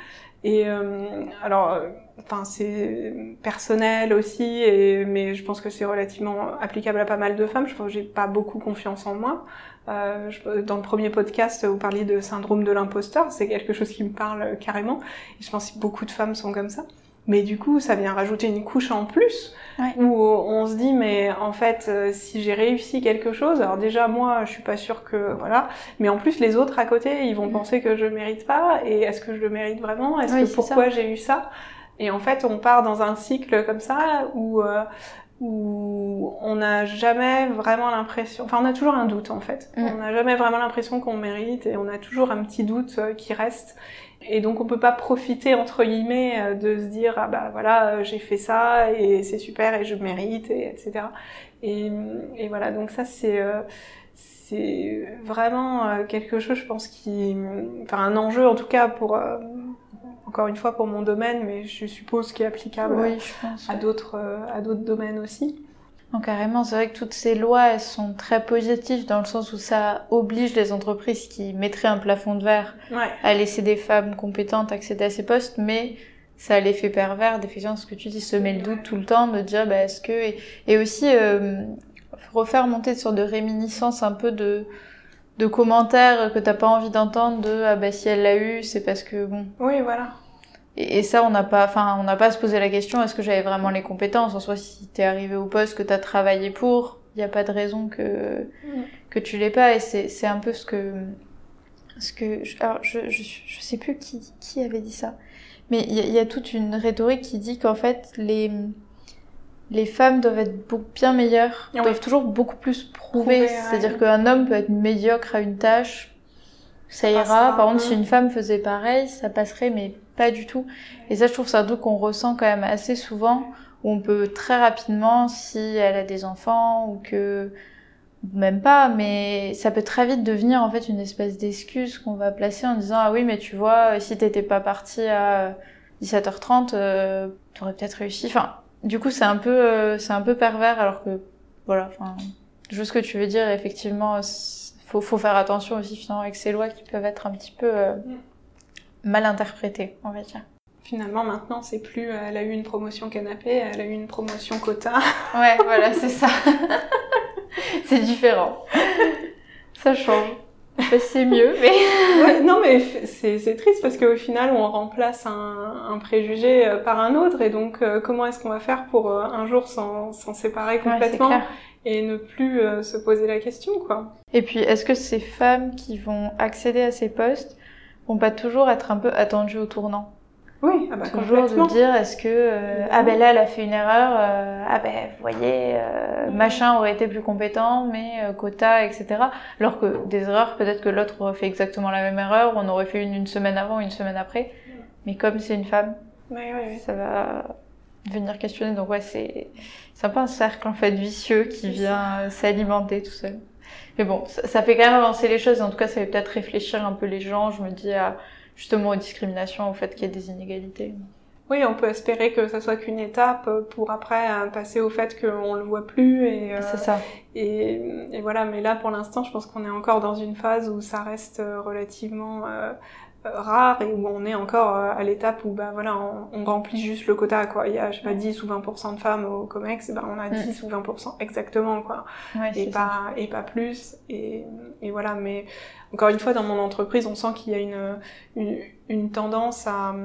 Et euh, alors euh, enfin c'est personnel aussi et mais je pense que c'est relativement applicable à pas mal de femmes. Je pense que j'ai pas beaucoup confiance en moi. Euh, dans le premier podcast, vous parliez de syndrome de l'imposteur, c'est quelque chose qui me parle carrément. Et je pense que beaucoup de femmes sont comme ça. Mais du coup, ça vient rajouter une couche en plus où on se dit mais en fait euh, si j'ai réussi quelque chose, alors déjà moi je suis pas sûre que voilà, mais en plus les autres à côté ils vont mm. penser que je mérite pas et est-ce que je le mérite vraiment? Est-ce que pourquoi j'ai eu ça? Et en fait on part dans un cycle comme ça où euh, où on n'a jamais vraiment l'impression, enfin on a toujours un doute en fait. Mm. On n'a jamais vraiment l'impression qu'on mérite et on a toujours un petit doute euh, qui reste. Et donc on peut pas profiter entre guillemets euh, de se dire ah bah voilà euh, j'ai fait ça et c'est super et je mérite et etc. Et, et voilà donc ça c'est euh, c'est vraiment quelque chose je pense qui enfin un enjeu en tout cas pour encore une fois pour mon domaine mais je suppose qui est applicable à d'autres à d'autres domaines aussi. Non, carrément, c'est vrai que toutes ces lois, elles sont très positives dans le sens où ça oblige les entreprises qui mettraient un plafond de verre à laisser des femmes compétentes accéder à ces postes, mais ça a l'effet pervers d'effectivement ce que tu dis, semer le doute tout le temps, de dire bah, est-ce que et, aussi euh, refaire monter une sorte de réminiscence un peu de de commentaires que t'as pas envie d'entendre de ah bah si elle l'a eu c'est parce que bon. Oui voilà et, ça, on n'a pas, enfin, on n'a pas à se poser la question est-ce que j'avais vraiment les compétences? En soi, si t'es arrivé au poste que t'as travaillé pour, il n'y a pas de raison que que tu l'aies pas. Et c'est c'est un peu ce que ce que alors je, je je sais plus qui qui avait dit ça, mais il y, a toute une rhétorique qui dit qu'en fait les les femmes doivent être beaucoup, bien meilleures, doivent toujours beaucoup plus prouver. C'est-à-dire qu'un homme peut être médiocre à une tâche, ça ira. Par contre, si une femme faisait pareil, ça passerait, mais pas du tout. Et ça, je trouve c'est un truc qu'on ressent quand même assez souvent, où on peut très rapidement, si elle a des enfants ou que même pas, mais ça peut très vite devenir en fait une espèce d'excuse qu'on va placer en disant ah oui mais tu vois si t'étais pas parti à 17h30 euh, t'aurais peut-être réussi. Enfin du coup c'est un peu euh, c'est un peu pervers alors que voilà enfin juste ce que tu veux dire effectivement faut faut faire attention aussi finalement avec ces lois qui peuvent être un petit peu euh, mal interprété, on va dire. Finalement, maintenant, c'est plus euh, elle a eu une promotion canapé, elle a eu une promotion quota. ouais, voilà, c'est ça. (laughs) c'est différent. Ça change. C'est mieux, mais... (laughs) non, mais c'est triste parce qu'au final, on remplace un, préjugé euh, par un autre. Et donc, euh, comment est-ce qu'on va faire pour un jour s'en séparer complètement? Et ne plus se poser la question, quoi. Et puis, est-ce que ces femmes qui vont accéder à ces postes vont pas toujours être un peu attendus au tournant? Oui, ah bah, toujours de dire est-ce que euh, ah ben là elle a fait une erreur, euh, ah ben vous voyez euh, machin aurait été plus compétent, mais quota etc. Alors que des erreurs peut-être que l'autre aurait fait exactement la même erreur, on aurait fait une une semaine avant, une semaine après, mais comme c'est une femme, ça va venir questionner. Donc ouais c'est c'est un peu un cercle en fait vicieux qui vient s'alimenter tout seul. Mais bon, ça, fait quand même avancer les choses. En tout cas, ça fait peut-être réfléchir un peu les gens. Je me dis à, justement aux discriminations, au fait qu'il y ait des inégalités. Oui, on peut espérer que ça soit qu'une étape pour après euh, passer au fait qu'on le voit plus et euh, c'est ça. Et, et, voilà, mais là pour l'instant, je pense qu'on est encore dans une phase où ça reste relativement euh, rare et où on est encore euh, à l'étape où bah voilà on, on, remplit juste le quota quoi. Il y a je sais pas 10 ou 20% de femmes au Comex ben on a 10 mm. ou 20% exactement quoi. Et pas et pas plus. Et, et voilà mais encore une fois dans mon entreprise on sent qu'il y a une, une une tendance à,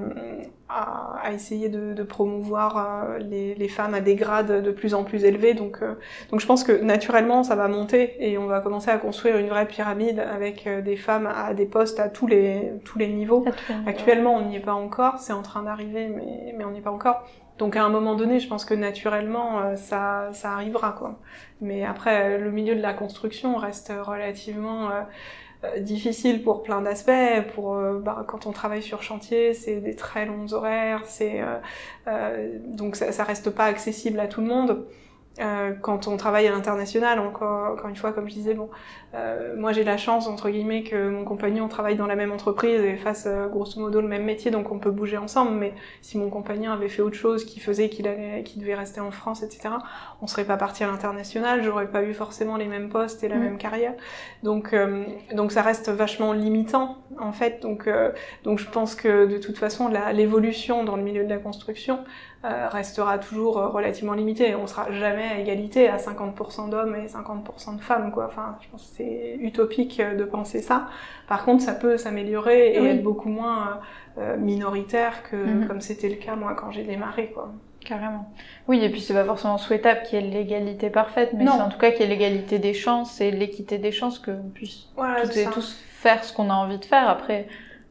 à, essayer de, de promouvoir euh, les, les, femmes à des grades de plus en plus élevés. Donc, euh, donc je pense que naturellement, ça va monter et on va commencer à construire une vraie pyramide avec euh, des femmes à des postes à tous les, tous les niveaux. Actuellement, on n'y est pas encore, c'est en train d'arriver, mais, mais on n'y est pas encore. Donc à un moment donné, je pense que naturellement, ça, ça arrivera. quoi. Mais après, le milieu de la construction reste relativement euh, difficile pour plein d'aspects. Pour euh, bah, quand on travaille sur chantier, c'est des très longs horaires, c'est euh, donc ça, ça reste pas accessible à tout le monde. Euh, quand on travaille à l'international, encore, encore une fois, comme je disais, bon, euh, moi j'ai la chance entre guillemets que mon compagnon travaille dans la même entreprise et fasse euh, grosso modo le même métier, donc on peut bouger ensemble. Mais si mon compagnon avait fait autre chose qui faisait qu'il allait, qu'il devait rester en France, etc., on serait pas parti à l'international, j'aurais pas eu forcément les mêmes postes et la mm. même carrière. Donc, euh, donc ça reste vachement limitant en fait. Donc, donc je pense que de toute façon, l'évolution dans le milieu de la construction restera toujours relativement limitée. On sera jamais à égalité à 50% d'hommes et 50% de femmes, quoi. Enfin, je pense que c'est utopique de penser ça. Par contre, ça peut s'améliorer et être beaucoup moins euh, minoritaire que mhm. comme c'était le cas moi quand j'ai démarré, quoi. Carrément. Oui, et puis c'est pas forcément souhaitable qu'il y ait l'égalité parfaite, mais c'est en tout cas qu'il y ait l'égalité des chances et l'équité des chances que puisse toutes et tous faire ce qu'on a envie de faire. Après,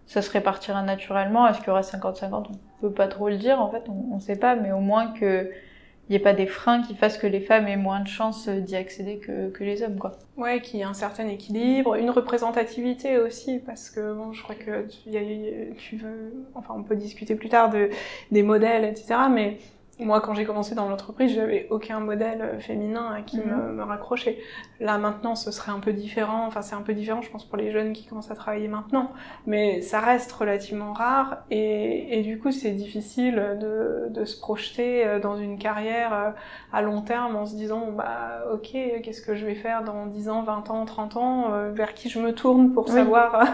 ça se répartira naturellement. Est-ce qu'il y aura 50-50 On peut pas trop le dire, en fait, on, on sait pas, mais au moins que il n'y ait pas des freins qui fassent que les femmes aient moins de chances d'y accéder que, que les hommes, quoi. Ouais, qu'il y ait un certain équilibre, une représentativité aussi, parce que bon, je crois que tu, y a, tu veux, enfin, on peut discuter plus tard de des modèles, etc. Mais moi, quand j'ai commencé dans l'entreprise, j'avais aucun modèle euh, féminin à qui me, mhm. me, raccrocher. Là, maintenant, ce serait un peu différent. Enfin, c'est un peu différent, je pense, pour les jeunes qui commencent à travailler maintenant. Mais ça reste relativement rare. Et, et du coup, c'est difficile de, de, se projeter euh, dans une carrière euh, à long terme en se disant, bah, ok, qu'est-ce que je vais faire dans 10 ans, 20 ans, 30 ans Vers qui je me tourne pour savoir...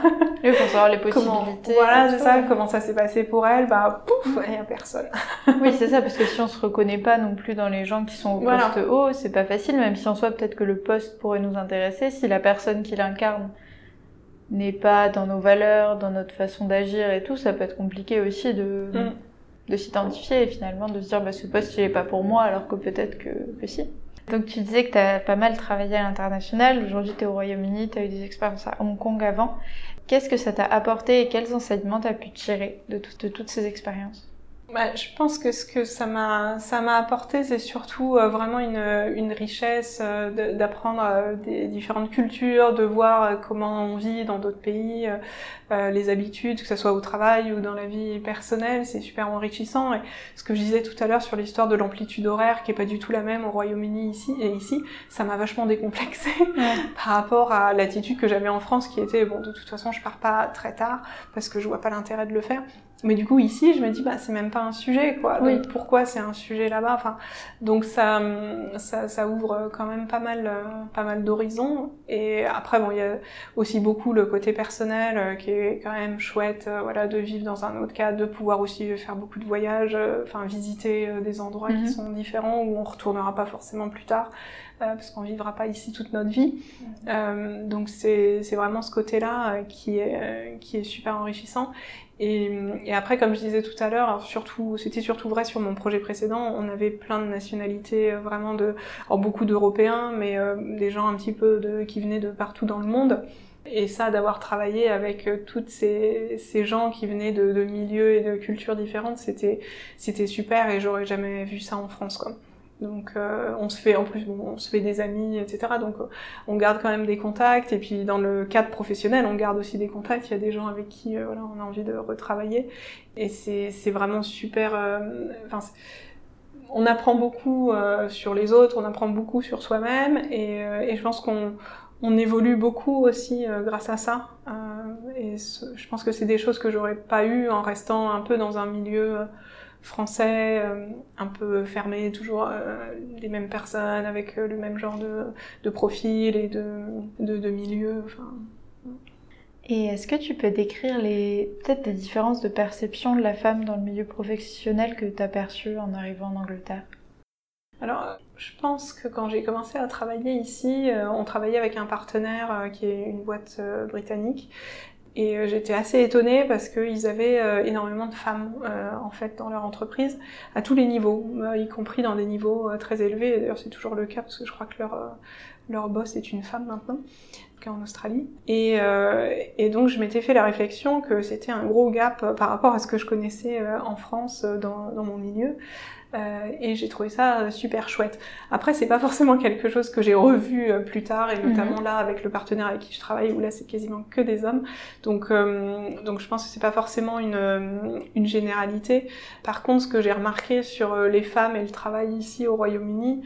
oui, pour savoir les (laughs) possibilités. voilà, c'est ça. Comment ça s'est passé pour elle Bah, pouf, il n'y a personne. oui, c'est ça, parce que si on se reconnaît pas non plus dans les gens qui sont au poste haut, c'est pas facile, même si en soi peut-être que le poste pourrait nous intéresser, si la personne qui l'incarne n'est pas dans nos valeurs, dans notre façon d'agir et tout, ça peut être compliqué aussi de, mm. de s'identifier et finalement de se dire bah, ce poste il est pas pour moi alors que peut-être que, que si. Donc tu disais que tu as pas mal travaillé à l'international, aujourd'hui tu es au Royaume-Uni, tu as eu des expériences à Hong Kong avant. Qu'est-ce que ça t'a apporté et quels enseignements tu as pu tirer de, de toutes ces expériences? Bah, je pense que ce que ça m'a ça m'a apporté, c'est surtout euh, vraiment une, une richesse euh, d'apprendre euh, des différentes cultures, de voir comment on vit dans d'autres pays, les habitudes, que ce soit au travail ou dans la vie personnelle, c'est super enrichissant. Et ce que je disais tout à l'heure sur l'histoire de l'amplitude horaire, qui est pas du tout la même au Royaume-Uni ici et ici, ça m'a vachement décomplexé (laughs) par rapport à l'attitude que j'avais en France, qui était bon, de toute façon, je pars pas très tard parce que je vois pas l'intérêt de le faire. Mais du coup, ici, je me dis, bah, c'est même pas un sujet, quoi. Donc, pourquoi c'est un sujet là-bas? Enfin, donc ça, ça, ça, ouvre quand même pas mal, euh, pas mal d'horizons. Et après, bon, il y a aussi beaucoup le côté personnel euh, qui est quand même chouette, euh, voilà, de vivre dans un autre cadre, de pouvoir aussi faire beaucoup de voyages, enfin, visiter des endroits qui mhm. sont différents où on retournera pas forcément plus tard. Parce qu'on vivra pas ici toute notre vie. Euh, donc c'est vraiment ce côté-là qui est qui est super enrichissant. Et, et, après, comme je disais tout à l'heure, surtout, c'était surtout vrai sur mon projet précédent, on avait plein de nationalités, euh, vraiment de, alors beaucoup d'Européens, mais euh, des gens un petit peu de, qui venaient de partout dans le monde. Et ça, d'avoir travaillé avec euh, toutes ces, ces, gens qui venaient de, de milieux et de cultures différentes, c'était c'était super et j'aurais jamais vu ça en France, quoi. Donc euh, on se fait en plus on se fait des amis etc. Donc euh, on garde quand même des contacts et puis dans le cadre professionnel on garde aussi des contacts. Il y a des gens avec qui euh, on a envie de retravailler et c'est c'est vraiment super. Enfin on apprend beaucoup sur les autres, on apprend beaucoup sur soi-même et, je pense qu'on on évolue beaucoup aussi grâce à ça. et je pense que c'est des choses que j'aurais pas eu en restant un peu dans un milieu français, euh, un peu fermé, toujours euh, les mêmes personnes avec euh, le même genre de, de profil et de, de, de milieu. Enfin, et est-ce que tu peux décrire les peut-être des différences de perception de la femme dans le milieu professionnel que tu as perçues en arrivant en Angleterre? Alors, je pense que quand j'ai commencé à travailler ici, on travaillait avec un partenaire qui est une boîte britannique et euh, j'étais assez étonnée parce qu'ils avaient euh, énormément de femmes euh, en fait dans leur entreprise à tous les niveaux, y compris dans des niveaux très élevés. D'ailleurs c'est toujours le cas parce que je crois que leur leur boss est une femme maintenant, en Australie. Et, et donc je m'étais fait la réflexion que c'était un gros gap par rapport à ce que je connaissais en France dans, dans mon milieu. Euh, et j'ai trouvé ça euh, super chouette. Après, c'est pas forcément quelque chose que j'ai revu euh, plus tard, et notamment mhm. là avec le partenaire avec qui je travaille, où là c'est quasiment que des hommes. Donc, donc je pense que c'est pas forcément une, une généralité. Par contre, ce que j'ai remarqué sur les femmes et le travail ici au Royaume-Uni,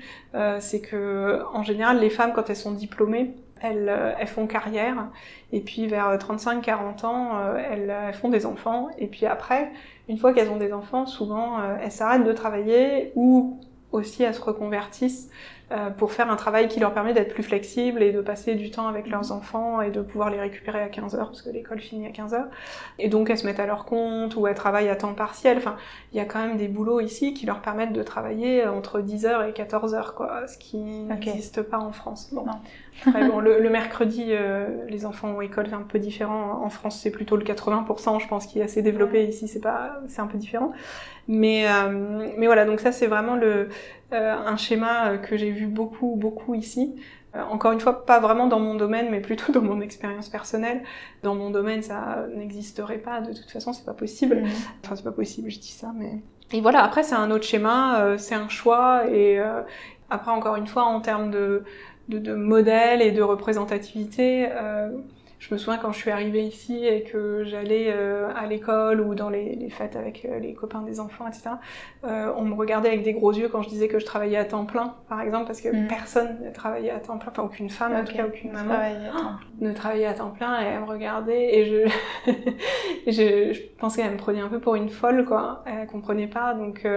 c'est que en général, les femmes quand elles sont diplômées, elles, elles, font carrière et puis vers 35-40 ans, elles, elles, font des enfants et puis après, une fois qu'elles ont des enfants, souvent euh, elles s'arrêtent de travailler ou aussi elles se reconvertissent pour faire un travail qui leur permet d'être plus flexibles et de passer du temps avec leurs enfants et de pouvoir les récupérer à 15 heures parce que l'école finit à 15 heures. Et donc elles se mettent à leur compte ou elles travaillent à temps partiel. Enfin, il y a quand même des boulots ici qui leur permettent de travailler entre 10 heures et 14 heures, quoi, ce qui n'existe pas en France. Bon. bon, (laughs) le, mercredi, euh, les enfants ont école, c'est un peu différent. En France, c'est plutôt le 80%, je pense, qui est assez développé. Ici, c'est pas, c'est un peu différent. Mais, euh, mais voilà, donc ça, c'est vraiment le, euh, un schéma que j'ai vu beaucoup, beaucoup ici. Encore une fois, pas vraiment dans mon domaine, mais plutôt (laughs) dans mon expérience personnelle. Dans mon domaine, ça n'existerait pas. De toute façon, c'est pas possible. Mhm. Enfin, c'est pas possible, je dis ça, mais et voilà. Après, c'est un autre schéma, c'est un choix. Et après, encore une fois, en termes de de, de modèle et de représentativité. Euh, je me souviens quand je suis arrivée ici et que j'allais euh, à l'école ou dans les, les fêtes avec euh, les copains des enfants, etc. Euh, on me regardait avec des gros yeux quand je disais que je travaillais à temps plein, par exemple, parce que mm. personne ne travaillait à temps plein, enfin aucune femme, en tout cas aucune maman, (gasps) ne travaillait à temps plein et elle me regardait et je, (laughs) je, je pensais qu'elle me prenait un peu pour une folle, quoi. Elle comprenait pas, donc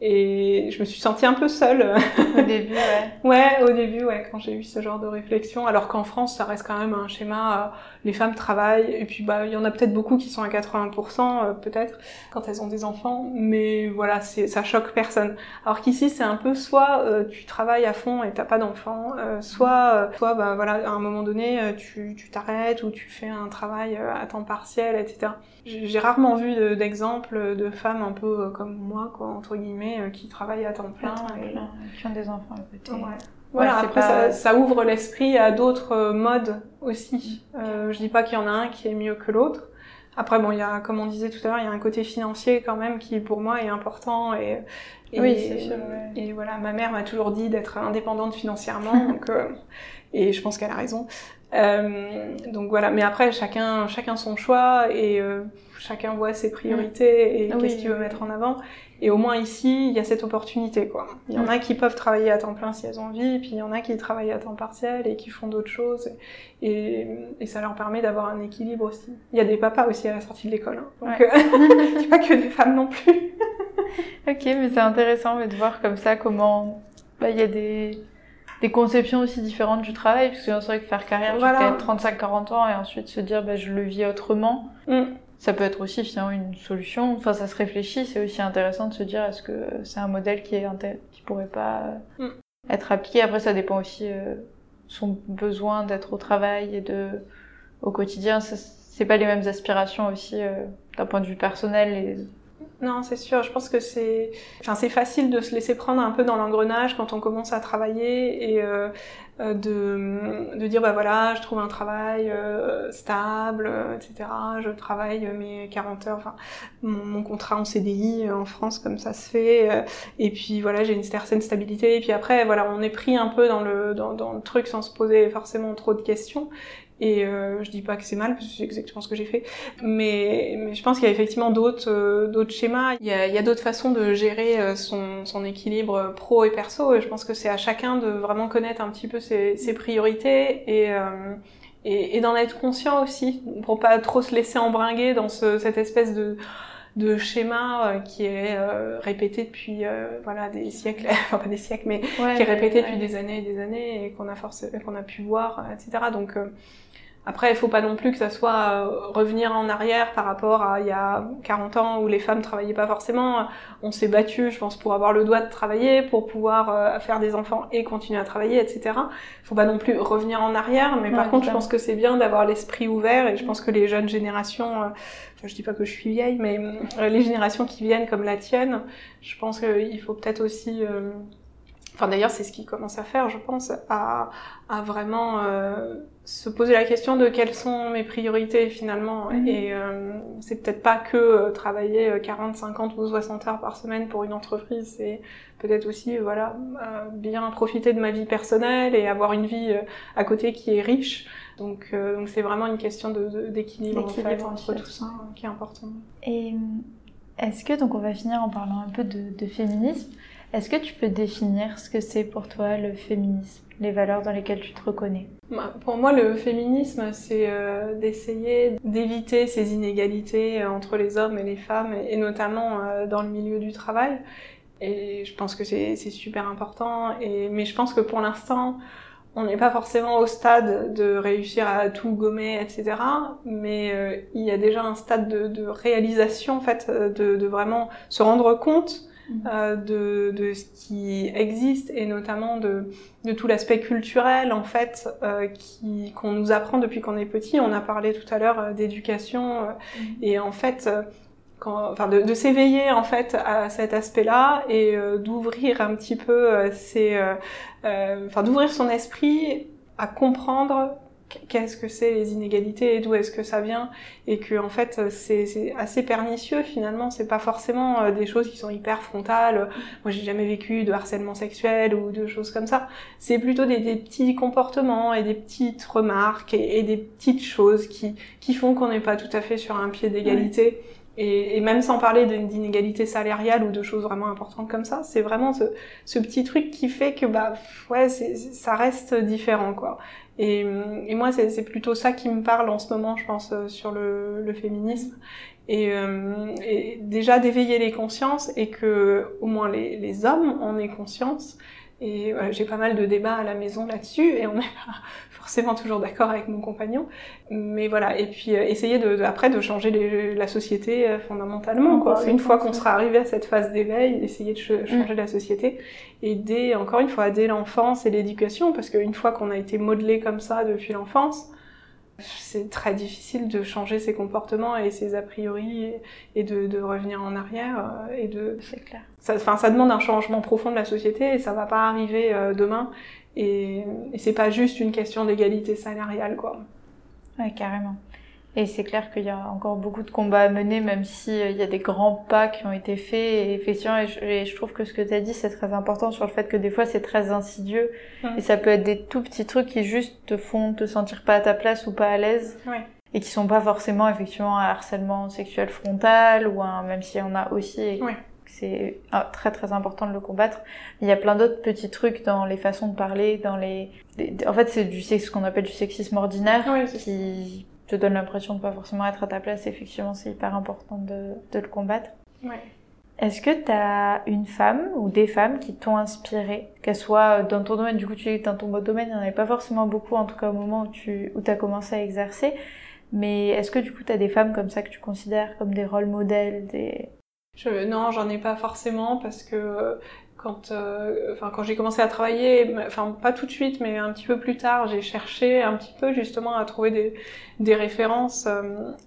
et je me suis sentie un peu seule. Au début, ouais. (laughs) ouais, au début, ouais, quand j'ai eu ce genre de réflexion. Alors qu'en France, ça reste quand même un schéma, euh, les femmes travaillent, et puis bah, il y en a peut-être beaucoup qui sont à 80%, euh, peut-être, quand elles ont des enfants, mais voilà, c'est, ça choque personne. Alors qu'ici, c'est un peu soit euh, tu travailles à fond et t'as pas d'enfants, soit, soit bah, voilà, à un moment donné, tu, tu t'arrêtes ou tu fais un travail à temps partiel, etc. J'ai rarement vu d'exemples de femmes un peu comme moi, quoi, entre guillemets, euh, qui travaillent à temps plein. et... qui ont des enfants à côté. Voilà, après ça, ouvre l'esprit à d'autres euh, modes aussi. Euh, je dis pas qu'il y en a un qui est mieux que l'autre. Après, bon, il y a, comme on disait tout à l'heure, il y a un côté financier quand même qui, pour moi, est important. Et, oui, c'est sûr. Et voilà, ma mère m'a toujours dit d'être indépendante financièrement, (laughs) donc, euh, et je pense qu'elle a raison. Euh, donc voilà, mais après, chacun, chacun son choix et chacun voit ses priorités et qu'est-ce qu'il veut mettre en avant. Et au moins ici, il y a cette opportunité, quoi. Il y en a qui peuvent travailler à temps plein si elles ont envie, puis il y en a qui travaillent à temps partiel et qui font d'autres choses. Et, et, ça leur permet d'avoir un équilibre aussi. Il y a des papas aussi à la sortie de l'école. Hein. Donc, ouais. euh, (laughs) pas que des femmes non plus. (laughs) ok, mais c'est intéressant de voir comme ça comment bah, il y a des, des conceptions aussi différentes du travail. Parce que c'est vrai que faire carrière jusqu'à 35-40 ans et ensuite se dire bah, je le vis autrement. Mm ça peut être aussi finalement une solution. Enfin, ça se réfléchit. C'est aussi intéressant de se dire est-ce que c'est un modèle qui est qui pourrait pas mm. être appliqué? Après, ça dépend aussi euh, son besoin d'être au travail et de au quotidien. C'est pas les mêmes aspirations aussi euh, d'un point de vue personnel. Et non, c'est sûr. Je pense que c'est, enfin, c'est facile de se laisser prendre un peu dans l'engrenage quand on commence à travailler et euh, euh de, de dire bah voilà, je trouve un travail euh, stable, etc. Je travaille mes 40 heures, enfin mon, contrat en CDI en France comme ça se fait. Et puis voilà, j'ai une certaine stabilité. Et puis après, voilà, on est pris un peu dans le dans le truc sans se poser forcément trop de questions. Et euh, je dis pas que c'est mal, parce que c'est exactement ce que j'ai fait. Mais, mais je pense qu'il y a effectivement d'autres euh, d'autres schémas. Il y a, il y a d'autres façons de gérer euh, son, son équilibre pro et perso. Et je pense que c'est à chacun de vraiment connaître un petit peu ses, ses priorités et, euh, et, et d'en être conscient aussi, pour pas trop se laisser embringuer dans ce, cette espèce de de schéma euh, qui est répété depuis voilà des siècles (laughs) enfin pas des siècles mais qui est répété depuis des années et des années et qu'on a force qu'on a pu voir etc donc après, il faut pas non plus que ça soit euh, revenir en arrière par rapport à il y a 40 ans où les femmes travaillaient pas forcément. On s'est battu, je pense, pour avoir le droit de travailler, pour pouvoir euh, faire des enfants et continuer à travailler, etc. Il faut pas non plus revenir en arrière, mais par contre, je pense que c'est bien d'avoir l'esprit ouvert et je pense que les jeunes générations, euh, enfin, je dis pas que je suis vieille, mais les générations qui viennent comme la tienne, je pense qu'il faut peut-être aussi enfin d'ailleurs c'est ce qui commence à faire je pense à, à vraiment euh, se poser la question de quelles sont mes priorités finalement. Mhm. et euh, c'est peut-être pas que euh, travailler 40 50 ou 60 heures par semaine pour une entreprise. C'est peut-être aussi voilà bien profiter de ma vie personnelle et avoir une vie à côté qui est riche. Donc donc c'est vraiment une question de d'équilibre en fait, entre tout ça qui est important. Et est-ce que donc on va finir en parlant un peu de, de féminisme est-ce que tu peux définir ce que c'est pour toi le féminisme, les valeurs dans lesquelles tu te reconnais? Bah, Pour moi, le féminisme, c'est euh, d'essayer d'éviter ces inégalités euh, entre les hommes et les femmes, et notamment euh, dans le milieu du travail. Et je pense que c'est super important. Et, mais je pense que pour l'instant, on n'est pas forcément au stade de réussir à tout gommer, etc. Mais il y a déjà un stade de, réalisation, en fait, de, vraiment se rendre compte. Euh, de, de, ce qui existe et notamment de, de tout l'aspect culturel, en fait, euh, qui qu'on nous apprend depuis qu'on est petit. On a parlé tout à l'heure euh, d'éducation mhm. et en fait enfin de, de s'éveiller en fait à cet aspect-là et euh, d'ouvrir un petit peu ses, enfin d'ouvrir son esprit à comprendre qu'est-ce que c'est les inégalités et d'où est-ce que ça vient. Et que en fait c'est assez pernicieux finalement. C'est pas forcément des choses qui sont hyper frontales. Moi j'ai jamais vécu de harcèlement sexuel ou de choses comme ça. C'est plutôt des, des, petits comportements et des petites remarques et, et des petites choses qui qui font qu'on n'est pas tout à fait sur un pied d'égalité. Et, et, même sans parler d'inégalité salariale ou de choses vraiment importantes comme ça, c'est vraiment ce, ce, petit truc qui fait que bah ouais, ça reste différent quoi. Et, et moi, c'est plutôt ça qui me parle en ce moment, je pense, euh, sur le, féminisme. Et, euh, et déjà d'éveiller les consciences et que au moins les, les hommes en aient conscience. Et j'ai pas mal de débats à la maison là-dessus et on n'est (laughs) pas forcément toujours d'accord avec mon compagnon. Mais voilà, et puis euh, essayer de, après de changer les, la société euh, fondamentalement. Quoi. Une fois qu'on sera arrivé à cette phase d'éveil, essayer de changer mm. la société. Et dès, encore une fois, dès l'enfance et l'éducation, parce qu'une fois qu'on a été modelé comme ça depuis l'enfance, c'est très difficile de changer ses comportements et ses a priori et, de, de, revenir en arrière euh, et de c'est clair ça ça demande un changement profond de la société et ça va pas arriver demain et, et c'est pas juste une question d'égalité salariale, quoi. Ouais, carrément. Et c'est clair qu'il y a encore beaucoup de combats à mener, même s'il euh, il y a des grands pas qui ont été faits. Et effectivement, et je, trouve que ce que tu as dit, c'est très important sur le fait que des fois, c'est très insidieux. Et ça peut être des tout petits trucs qui juste te font te sentir pas à ta place ou pas à l'aise. Ouais. Et qui sont pas forcément, effectivement, un harcèlement sexuel frontal ou un, même s'il y en a aussi. Ouais c'est ah, très très important de le combattre. Il y a plein d'autres petits trucs dans les façons de parler, dans les... En fait, c'est du ce qu'on appelle du sexisme ordinaire qui te donne l'impression de pas forcément être à ta place. Effectivement, c'est hyper important de, de le combattre. Ouais. Est-ce que tu as une femme ou des femmes qui t'ont inspiré, qu'elles soient dans ton domaine, du coup tu es dans ton domaine, il n'y en avait pas forcément beaucoup en tout cas au moment où tu où as commencé à exercer, mais est-ce que du coup tu as des femmes comme ça que tu considères comme des rôles modèles, des, je, non, j'en ai pas forcément parce que quand, euh, enfin, quand j'ai commencé à travailler, enfin pas tout de suite, mais un petit peu plus tard, j'ai cherché un petit peu justement à trouver des, des références, euh,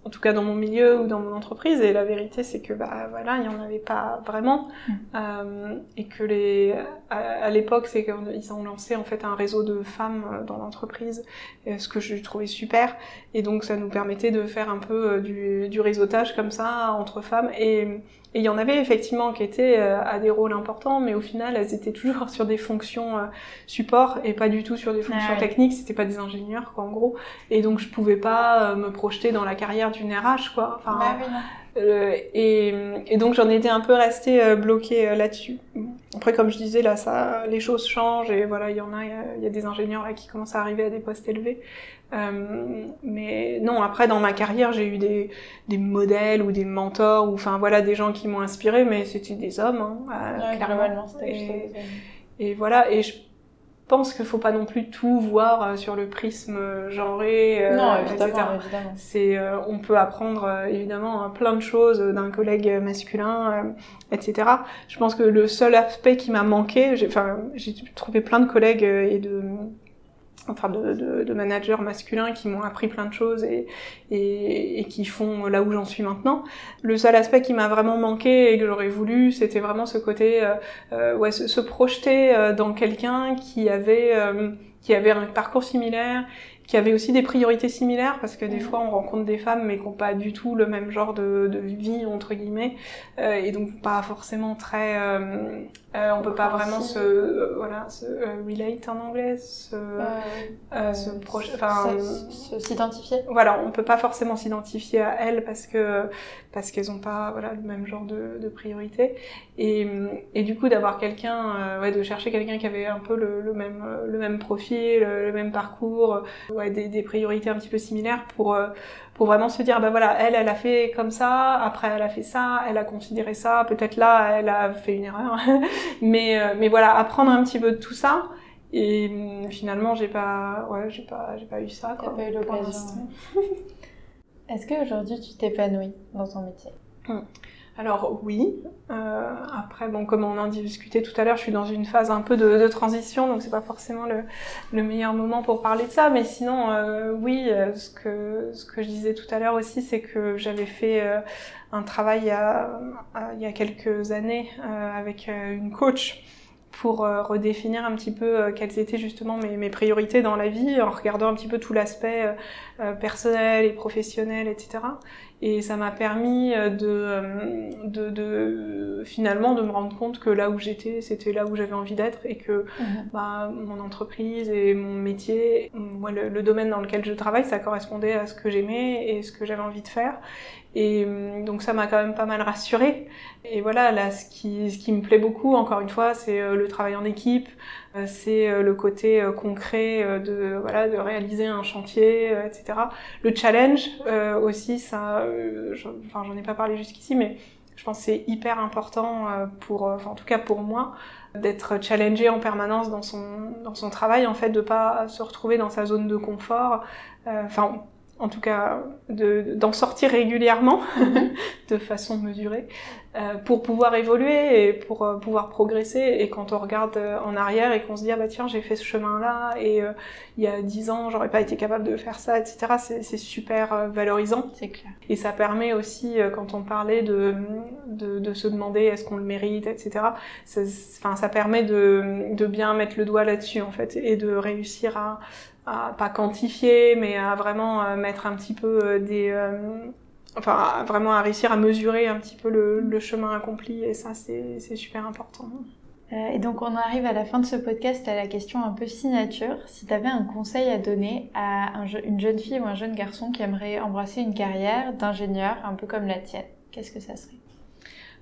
en tout cas dans mon milieu ou dans mon entreprise. Et la vérité, c'est que bah voilà, il y en avait pas vraiment, mm. euh, et que les, à, l'époque, c'est qu'ils ont lancé en fait un réseau de femmes euh, dans l'entreprise, ce que je trouvais super. Et donc ça nous permettait de faire un peu du, du réseautage comme ça entre femmes et et il y en avait effectivement qui étaient euh, à des rôles importants, mais au final, elles étaient toujours (laughs) sur des fonctions euh, support et pas du tout sur des fonctions ah techniques. C'était pas des ingénieurs, quoi, en gros. Et donc, je pouvais pas euh, me projeter dans la carrière d'une RH, quoi. Enfin, bah euh, et, et, donc j'en étais un peu restée bloquée là-dessus. Après, comme je disais, là, ça, les choses changent et voilà, il y en a, il y, a des ingénieurs là qui commencent à arriver à des postes élevés. Euh, mais non, après dans ma carrière, j'ai eu des, des modèles ou des mentors ou enfin voilà des gens qui m'ont inspiré, mais c'était des hommes, hein, ouais, clairement. Et, et, voilà, et je pense qu'il faut pas non plus tout voir euh, sur le prisme genré, euh, non, évidemment, évidemment. C'est, euh, on peut apprendre évidemment hein, plein de choses d'un collègue masculin, etc. Je pense que le seul aspect qui m'a manqué, enfin, j'ai trouvé plein de collègues et de enfin de, de, de, managers masculins qui m'ont appris plein de choses et, et, et qui font là où j'en suis maintenant. Le seul aspect qui m'a vraiment manqué et que j'aurais voulu, c'était vraiment ce côté, euh, euh ouais, se, se projeter euh, dans quelqu'un qui avait euh, qui avait un parcours similaire qui avaient aussi des priorités similaires parce que des fois on rencontre des femmes mais qui n'ont pas du tout le même genre de, de vie entre guillemets euh, et donc pas forcément très euh, euh on peut pas vraiment se euh, voilà se euh, relate en anglais se se enfin s'identifier. voilà on peut pas forcément s'identifier à elles parce que parce qu'elles ont pas voilà le même genre de, de priorité. Et, et du coup d'avoir quelqu'un ouais de chercher quelqu'un qui avait un peu le, le même le même profil le, le même parcours ouais, des, des, priorités un petit peu similaires pour euh, pour vraiment se dire bah voilà elle elle a fait comme ça après elle a fait ça elle a considéré ça peut-être là elle a fait une erreur (laughs) mais euh, mais voilà apprendre un petit peu de tout ça. Et hum, finalement j'ai pas ouais j'ai pas j'ai pas eu ça quoi. Pas eu l'occasion. (laughs) est-ce qu'aujourd'hui tu t'épanouis dans ton métier? Hum. Alors oui. Euh, après, bon, comme on en discutait tout à l'heure, je suis dans une phase un peu de, transition, donc c'est pas forcément le, le, meilleur moment pour parler de ça. Mais sinon, euh, oui, euh, ce que je disais tout à l'heure aussi, c'est que j'avais fait un travail il y a, quelques années avec une coach pour redéfinir un petit peu quelles étaient justement mes, mes, priorités dans la vie, en regardant un petit peu tout l'aspect personnel et professionnel, etc. Et ça m'a permis euh, de, euh, de, de, finalement de me rendre compte que là où j'étais, c'était là où j'avais envie d'être et que mhm. bah, mon entreprise et mon métier, moi le, le, domaine dans lequel je travaille, ça correspondait à ce que j'aimais et ce que j'avais envie de faire. Et euh, donc ça m'a quand même pas mal rassurée. Et voilà, là, ce qui, me plaît beaucoup, encore une fois, c'est le travail en équipe, c'est le côté concret de réaliser un chantier, etc. Le challenge aussi, ça euh, enfin j'en ai pas parlé jusqu'ici, mais je pense que c'est hyper important euh, pour, euh, enfin, en tout cas pour moi, d'être challengé en permanence dans son travail, en fait, de pas se retrouver dans sa zone de confort. En tout cas d'en sortir régulièrement (laughs) de façon mesurée pour pouvoir évoluer et pour euh, pouvoir progresser. Et quand on regarde euh, en arrière et qu'on se dit ah bah tiens j'ai fait ce chemin là et il y a dix ans j'aurais pas été capable de faire ça etc c'est super valorisant. C'est clair. Et ça permet aussi quand on parlait de de, de se demander est-ce qu'on le mérite etc enfin ça permet de de bien mettre le doigt là-dessus en fait et de réussir à à pas quantifier, mais à vraiment euh, mettre un petit peu euh, des, euh, enfin vraiment à réussir à mesurer un petit peu le, le chemin accompli et ça c'est super important. et donc on arrive à la fin de ce podcast à la question un peu signature. Si tu avais un conseil à donner à un une jeune fille ou un jeune garçon qui aimerait embrasser une carrière d'ingénieur un peu comme la tienne, qu'est-ce que ça serait?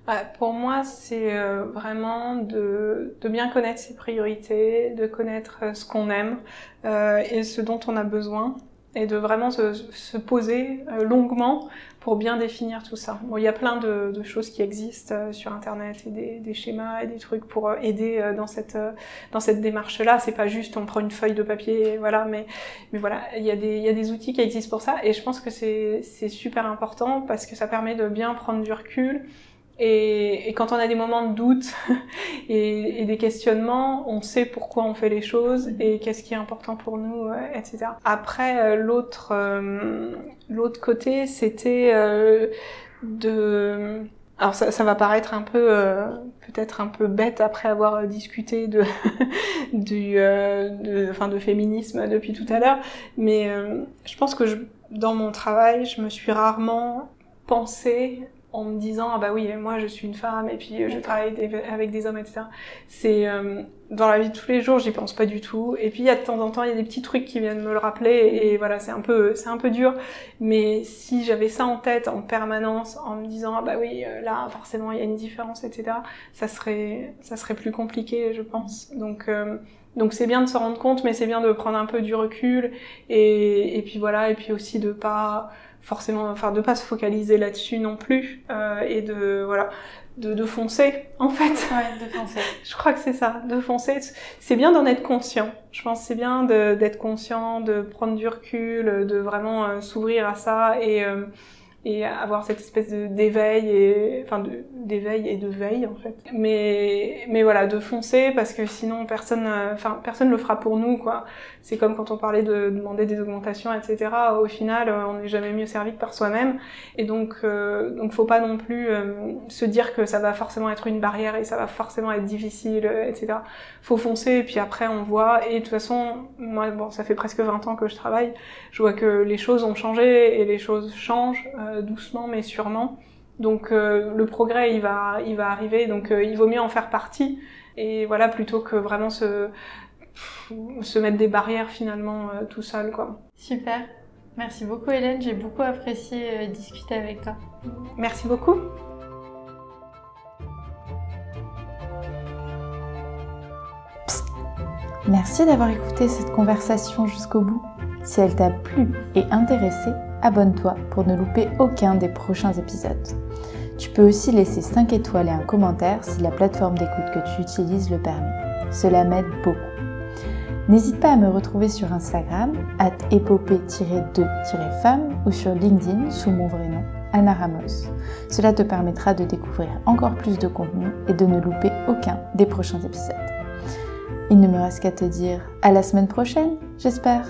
Bah, pour moi, c'est euh, vraiment de, de, bien connaître ses priorités, de connaître euh, ce qu'on aime euh, et ce dont on a besoin, et de vraiment se, se poser euh, longuement pour bien définir tout ça. Bon, il y a plein de, de choses qui existent sur Internet et des, des, schémas et des trucs pour aider dans cette dans cette démarche-là. C'est pas juste on prend une feuille de papier, voilà, mais mais voilà, il y a des il y a des outils qui existent pour ça, et je pense que c'est super important parce que ça permet de bien prendre du recul et, et, quand on a des moments de doute (laughs) et, et, des questionnements, on sait pourquoi on fait les choses et qu'est-ce qui est important pour nous, etc. Après, euh, l'autre euh, l'autre côté, c'était euh, de alors ça, ça, va paraître un peu peut-être un peu bête après avoir discuté de (laughs) du de, enfin de féminisme depuis tout à l'heure, mais je pense que je, dans mon travail, je me suis rarement pensé en me disant ah bah oui moi je suis une femme et puis je travaille avec des hommes etc c'est euh, dans la vie de tous les jours j'y pense pas du tout. Et puis il y a de temps en temps il y a des petits trucs qui viennent me le rappeler et voilà c'est un peu dur. Mais si j'avais ça en tête en permanence en me disant ah bah oui euh, là forcément il y a une différence etc ça serait ça serait plus compliqué je pense. Donc euh, donc c'est bien de se rendre compte mais c'est bien de prendre un peu du recul et, et puis voilà et puis aussi de pas forcément, enfin de pas se focaliser là-dessus non plus euh, et de voilà de, de foncer en fait. Ouais, de foncer. (laughs) je crois que c'est ça, de foncer. C'est bien d'en être conscient. Je pense c'est bien d'être conscient, de prendre du recul, de vraiment euh, s'ouvrir à ça et euh, et avoir cette espèce d'éveil et enfin d'éveil et de veille en fait. Mais mais voilà, de foncer parce que sinon personne enfin personne le fera pour nous quoi. C'est comme quand on parlait de demander des augmentations etc. Au final, on n'est jamais mieux servi que par soi-même et donc euh, donc faut pas non plus euh, se dire que ça va forcément être une barrière et ça va forcément être difficile etc. Faut foncer et puis après on voit et de toute façon moi bon ça fait presque 20 ans que je travaille, je vois que les choses ont changé et les choses changent. Euh, euh, doucement mais sûrement. Donc euh, le progrès, il va, il va arriver. Donc euh, il vaut mieux en faire partie. Et voilà, plutôt que vraiment se, se mettre des barrières finalement tout seul, quoi. Super. Merci beaucoup Hélène, j'ai beaucoup apprécié discuter avec toi. Merci beaucoup. Merci d'avoir écouté cette conversation jusqu'au bout. Si elle t'a plu et intéressé, abonne-toi pour ne louper aucun des prochains épisodes. Tu peux aussi laisser 5 étoiles et un commentaire si la plateforme d'écoute que tu utilises le permet. Cela m'aide beaucoup. N'hésite pas à me retrouver sur Instagram, at épopée-2-femme ou sur LinkedIn sous mon vrai nom, Anna Ramos. Cela te permettra de découvrir encore plus de contenu et de ne louper aucun des prochains épisodes. Il ne me reste qu'à te dire à la semaine prochaine, j'espère.